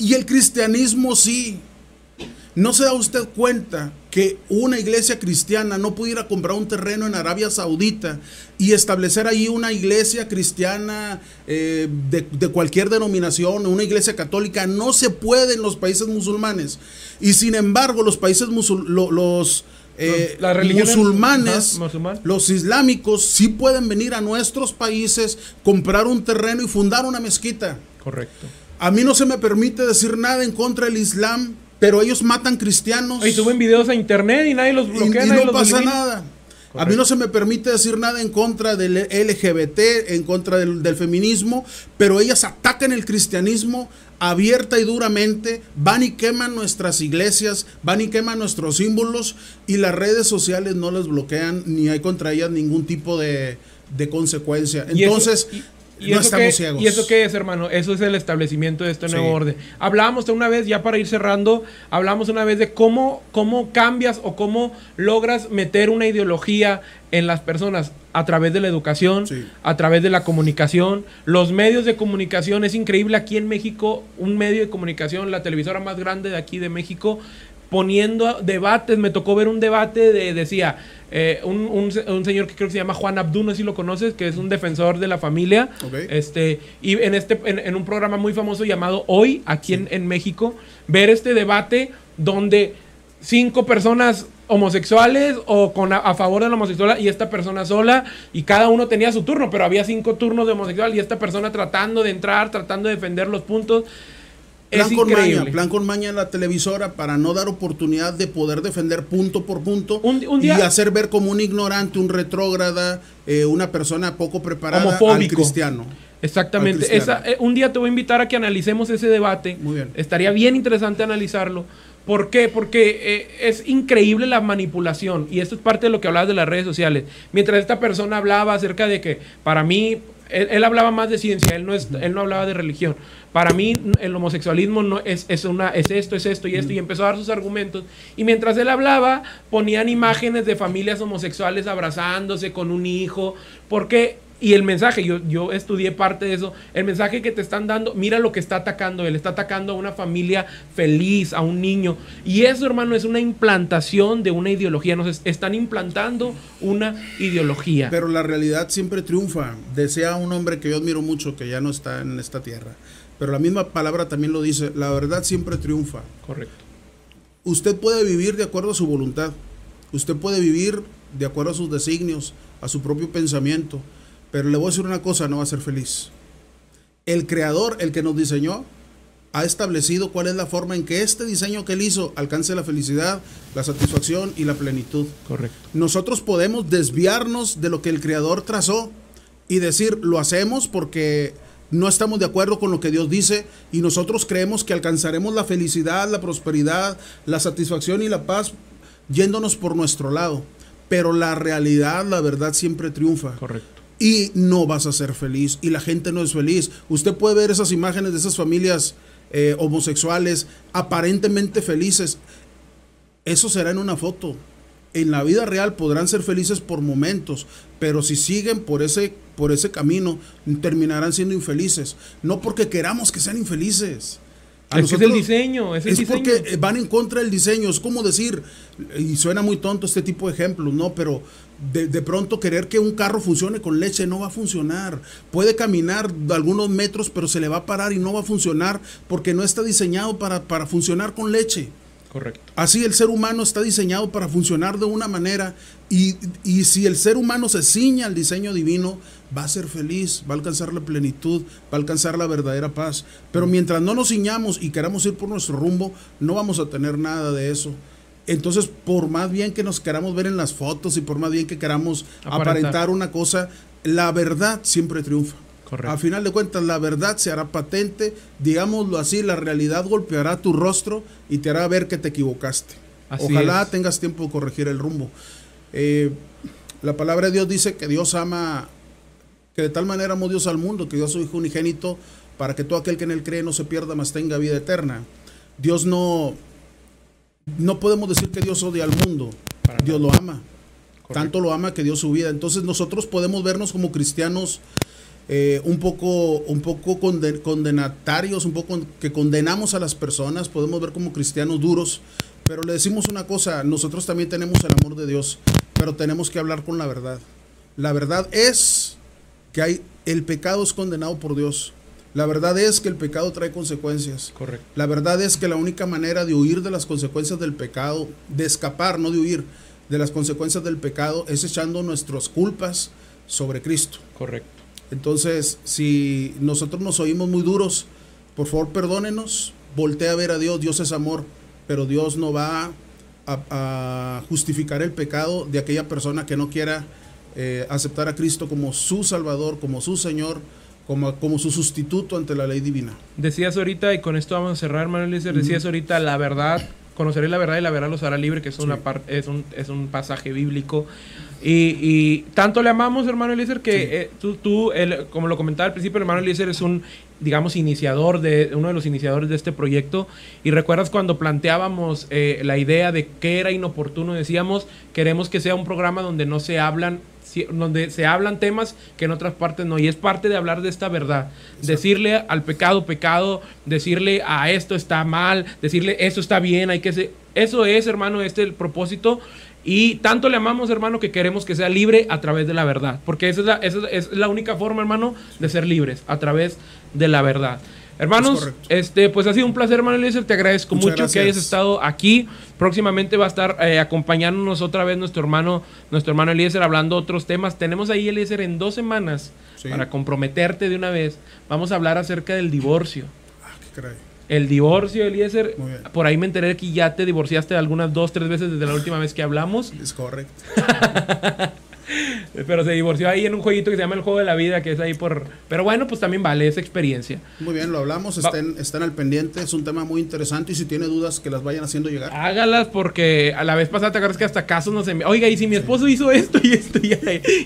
Y el cristianismo sí. ¿No se da usted cuenta que una iglesia cristiana no pudiera comprar un terreno en Arabia Saudita y establecer ahí una iglesia cristiana eh, de, cualquier denominación, una iglesia católica? No se puede en los países musulmanes. Y sin embargo, los países musulmanes, los... Eh, musulmanes, los islámicos, sí pueden venir a nuestros países, comprar un terreno y fundar una mezquita. Correcto. A mí no se me permite decir nada en contra del Islam, pero ellos matan cristianos. Y suben videos a internet y nadie los bloquea. Y, no pasa nada. A mí no se me permite decir nada en contra del LGBT, en contra del, feminismo, pero ellas atacan el cristianismo abierta y duramente, van y queman nuestras iglesias, van y queman nuestros símbolos y las redes sociales no les bloquean ni hay contra ellas ningún tipo de, consecuencia. Entonces, ¿Y, eso qué, ¿Y eso qué es, hermano? Eso es el establecimiento de este nuevo orden. Hablábamos una vez, ya para ir cerrando, hablamos una vez de cómo, cómo cambias o cómo logras meter una ideología en las personas a través de la educación, a través de la comunicación. Los medios de comunicación, es increíble aquí en México, un medio de comunicación, la televisora más grande de aquí de México, poniendo debates. Me tocó ver un debate de, decía, eh, un, un, señor que creo que se llama Juan Abdú, no sé si lo conoces, que es un defensor de la familia. Este, y en, este, en, un programa muy famoso llamado Hoy, aquí en, en México, ver este debate donde cinco personas homosexuales o con a, favor de la homosexualidad y esta persona sola y cada uno tenía su turno, pero había cinco turnos de homosexual y esta persona tratando de entrar, tratando de defender los puntos. Plan con, maña, plan con maña en la televisora para no dar oportunidad de poder defender punto por punto y hacer ver como un ignorante, un retrógrada, eh, una persona poco preparada al cristiano. Exactamente. Eh, un día te voy a invitar a que analicemos ese debate. Muy bien. Estaría bien interesante analizarlo. ¿Por qué? Porque eh, es increíble la manipulación. Y esto es parte de lo que hablabas de las redes sociales. Mientras esta persona hablaba acerca de que, para mí, él, hablaba más de ciencia, él no, es, él no hablaba de religión. Para mí el homosexualismo no es, es, una, es esto, es esto y esto, y empezó a dar sus argumentos. Y mientras él hablaba, ponían imágenes de familias homosexuales abrazándose con un hijo, porque y el mensaje, yo, yo estudié parte de eso, el mensaje que te están dando, mira lo que está atacando él, está atacando a una familia feliz, a un niño. Y eso, hermano, es una implantación de una ideología. Nos están implantando una ideología. Pero la realidad siempre triunfa. Desea un hombre que yo admiro mucho, que ya no está en esta tierra. Pero la misma palabra también lo dice, la verdad siempre triunfa. Correcto. Usted puede vivir de acuerdo a su voluntad. Usted puede vivir de acuerdo a sus designios, a su propio pensamiento pero le voy a decir una cosa, no va a ser feliz. El creador, el que nos diseñó, ha establecido cuál es la forma en que este diseño que él hizo alcance la felicidad, la satisfacción y la plenitud. Correcto. Nosotros podemos desviarnos de lo que el creador trazó y decir, lo hacemos porque no estamos de acuerdo con lo que Dios dice y nosotros creemos que alcanzaremos la felicidad, la prosperidad, la satisfacción y la paz yéndonos por nuestro lado. Pero la realidad, la verdad siempre triunfa. Correcto y no vas a ser feliz y la gente no es feliz. Usted puede ver esas imágenes de esas familias eh, homosexuales aparentemente felices. Eso será en una foto. En la vida real podrán ser felices por momentos, pero si siguen por ese, por ese camino, terminarán siendo infelices. No porque queramos que sean infelices es, el diseño. Es, es porque van en contra del diseño. Es como decir, y suena muy tonto este tipo de ejemplos, ¿no? Pero de, pronto querer que un carro funcione con leche no va a funcionar. Puede caminar algunos metros, pero se le va a parar y no va a funcionar porque no está diseñado para, para funcionar con leche. Correcto. Así el ser humano está diseñado para funcionar de una manera y, y si el ser humano se ciña al diseño divino, va a ser feliz, va a alcanzar la plenitud, va a alcanzar la verdadera paz. Pero mientras no nos ciñamos y queramos ir por nuestro rumbo, no vamos a tener nada de eso. Entonces, por más bien que nos queramos ver en las fotos y por más bien que queramos aparentar, una cosa, la verdad siempre triunfa. A final de cuentas, la verdad se hará patente, digámoslo así, la realidad golpeará tu rostro y te hará ver que te equivocaste. Ojalá tengas tiempo de corregir el rumbo. Eh, la palabra de Dios dice que Dios ama que de tal manera amó Dios al mundo, que dio a su Hijo unigénito, para que todo aquel que en él cree no se pierda, mas tenga vida eterna. Dios no, no podemos decir que Dios odia al mundo, Dios lo ama. Tanto lo ama que dio su vida. Entonces nosotros podemos vernos como cristianos eh, un poco, un poco condenatarios, un poco que condenamos a las personas, podemos ver como cristianos duros, Pero le decimos una cosa, nosotros también tenemos el amor de Dios, pero tenemos que hablar con la verdad. La verdad es que hay el pecado es condenado por Dios. La verdad es que el pecado trae consecuencias. Correcto. La verdad es que la única manera de huir de las consecuencias del pecado, de escapar, no de huir, de las consecuencias del pecado, es echando nuestras culpas sobre Cristo. Correcto. Entonces, si nosotros nos oímos muy duros, por favor perdónenos, voltea a ver a Dios, Dios es amor, pero Dios no va a, a justificar el pecado de aquella persona que no quiera eh, aceptar a Cristo como su Salvador, como su Señor, como, como su sustituto ante la ley divina. Decías ahorita, y con esto vamos a cerrar, Manuel Eliezer, decías ahorita la verdad, conoceré la verdad y la verdad los hará libre, que es, una par- es, un, es un pasaje bíblico. Y, y tanto le amamos, hermano Eliezer, que Sí. eh, tú, tú el- como lo comentaba al principio, el hermano Eliezer es un, digamos, iniciador de, uno de los iniciadores de este proyecto. Y recuerdas cuando planteábamos eh, la idea de que era inoportuno, decíamos, queremos que sea un programa donde no se hablan donde se hablan temas que en otras partes no. Y es parte de hablar de esta verdad. Decirle al pecado, pecado, decirle a esto está mal, decirle eso está bien, hay que ser. Eso es, hermano, este es el propósito. Y tanto le amamos, hermano, que queremos que sea libre a través de la verdad. Porque esa es la, esa es la única forma, hermano, de ser libres, a través de la verdad. Hermanos, este, pues ha sido un placer, hermano Eliezer. Te agradezco Muchas mucho que hayas estado aquí. Próximamente va a estar eh, acompañándonos otra vez nuestro hermano, nuestro hermano Eliezer hablando otros temas. Tenemos ahí, Eliezer, en dos semanas, Sí. para comprometerte de una vez. Vamos a hablar acerca del divorcio. Ah, qué caray. El divorcio, Eliezer, Muy bien. por ahí me enteré que ya te divorciaste algunas dos, tres veces desde la última vez que hablamos. Es correcto. Pero se divorció ahí en un jueguito que se llama El Juego de la Vida, que es ahí por... Pero bueno, pues también vale esa experiencia. Muy bien, lo hablamos, estén, estén al pendiente, es un tema muy interesante y si tiene dudas que las vayan haciendo llegar. Hágalas porque a la vez pasada te acuerdas que hasta casos nos envió. Oiga, y si mi esposo hizo esto y esto, y ya,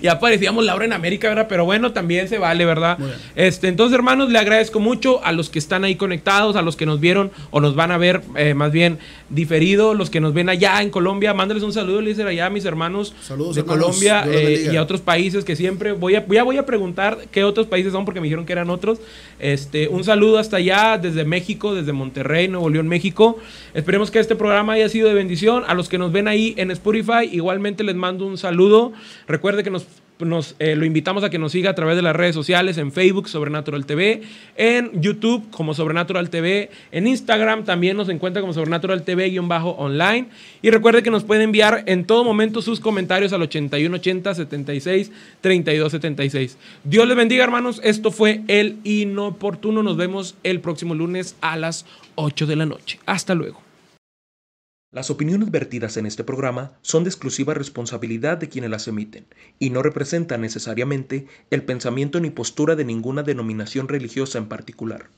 ya parecíamos Laura en América, ¿verdad? Pero bueno, también se vale, ¿verdad? Muy bien. Este, entonces, hermanos, le agradezco mucho a los que están ahí conectados, a los que nos vieron o nos van a ver eh, más bien diferido, los que nos ven allá en Colombia. Mándales un saludo, les allá a mis hermanos Saludos, de hermanos. Colombia Dios eh, y a otros países que siempre voy a, ya voy a preguntar qué otros países son porque me dijeron que eran otros. Este, un saludo hasta allá, desde México, desde Monterrey, Nuevo León, México. Esperemos que este programa haya sido de bendición. A los que nos ven ahí en Spotify, igualmente les mando un saludo. Recuerde que nos nos, eh, lo invitamos a que nos siga a través de las redes sociales, en Facebook, Sobrenatural TV, en YouTube como Sobrenatural TV, en Instagram también nos encuentra como Sobrenatural TV-online. Y recuerde que nos puede enviar en todo momento sus comentarios al 8180 76 32 76. Dios les bendiga, hermanos. Esto fue El Inoportuno. Nos vemos el próximo lunes a las 8 de la noche. Hasta luego. Las opiniones vertidas en este programa son de exclusiva responsabilidad de quienes las emiten y no representan necesariamente el pensamiento ni postura de ninguna denominación religiosa en particular.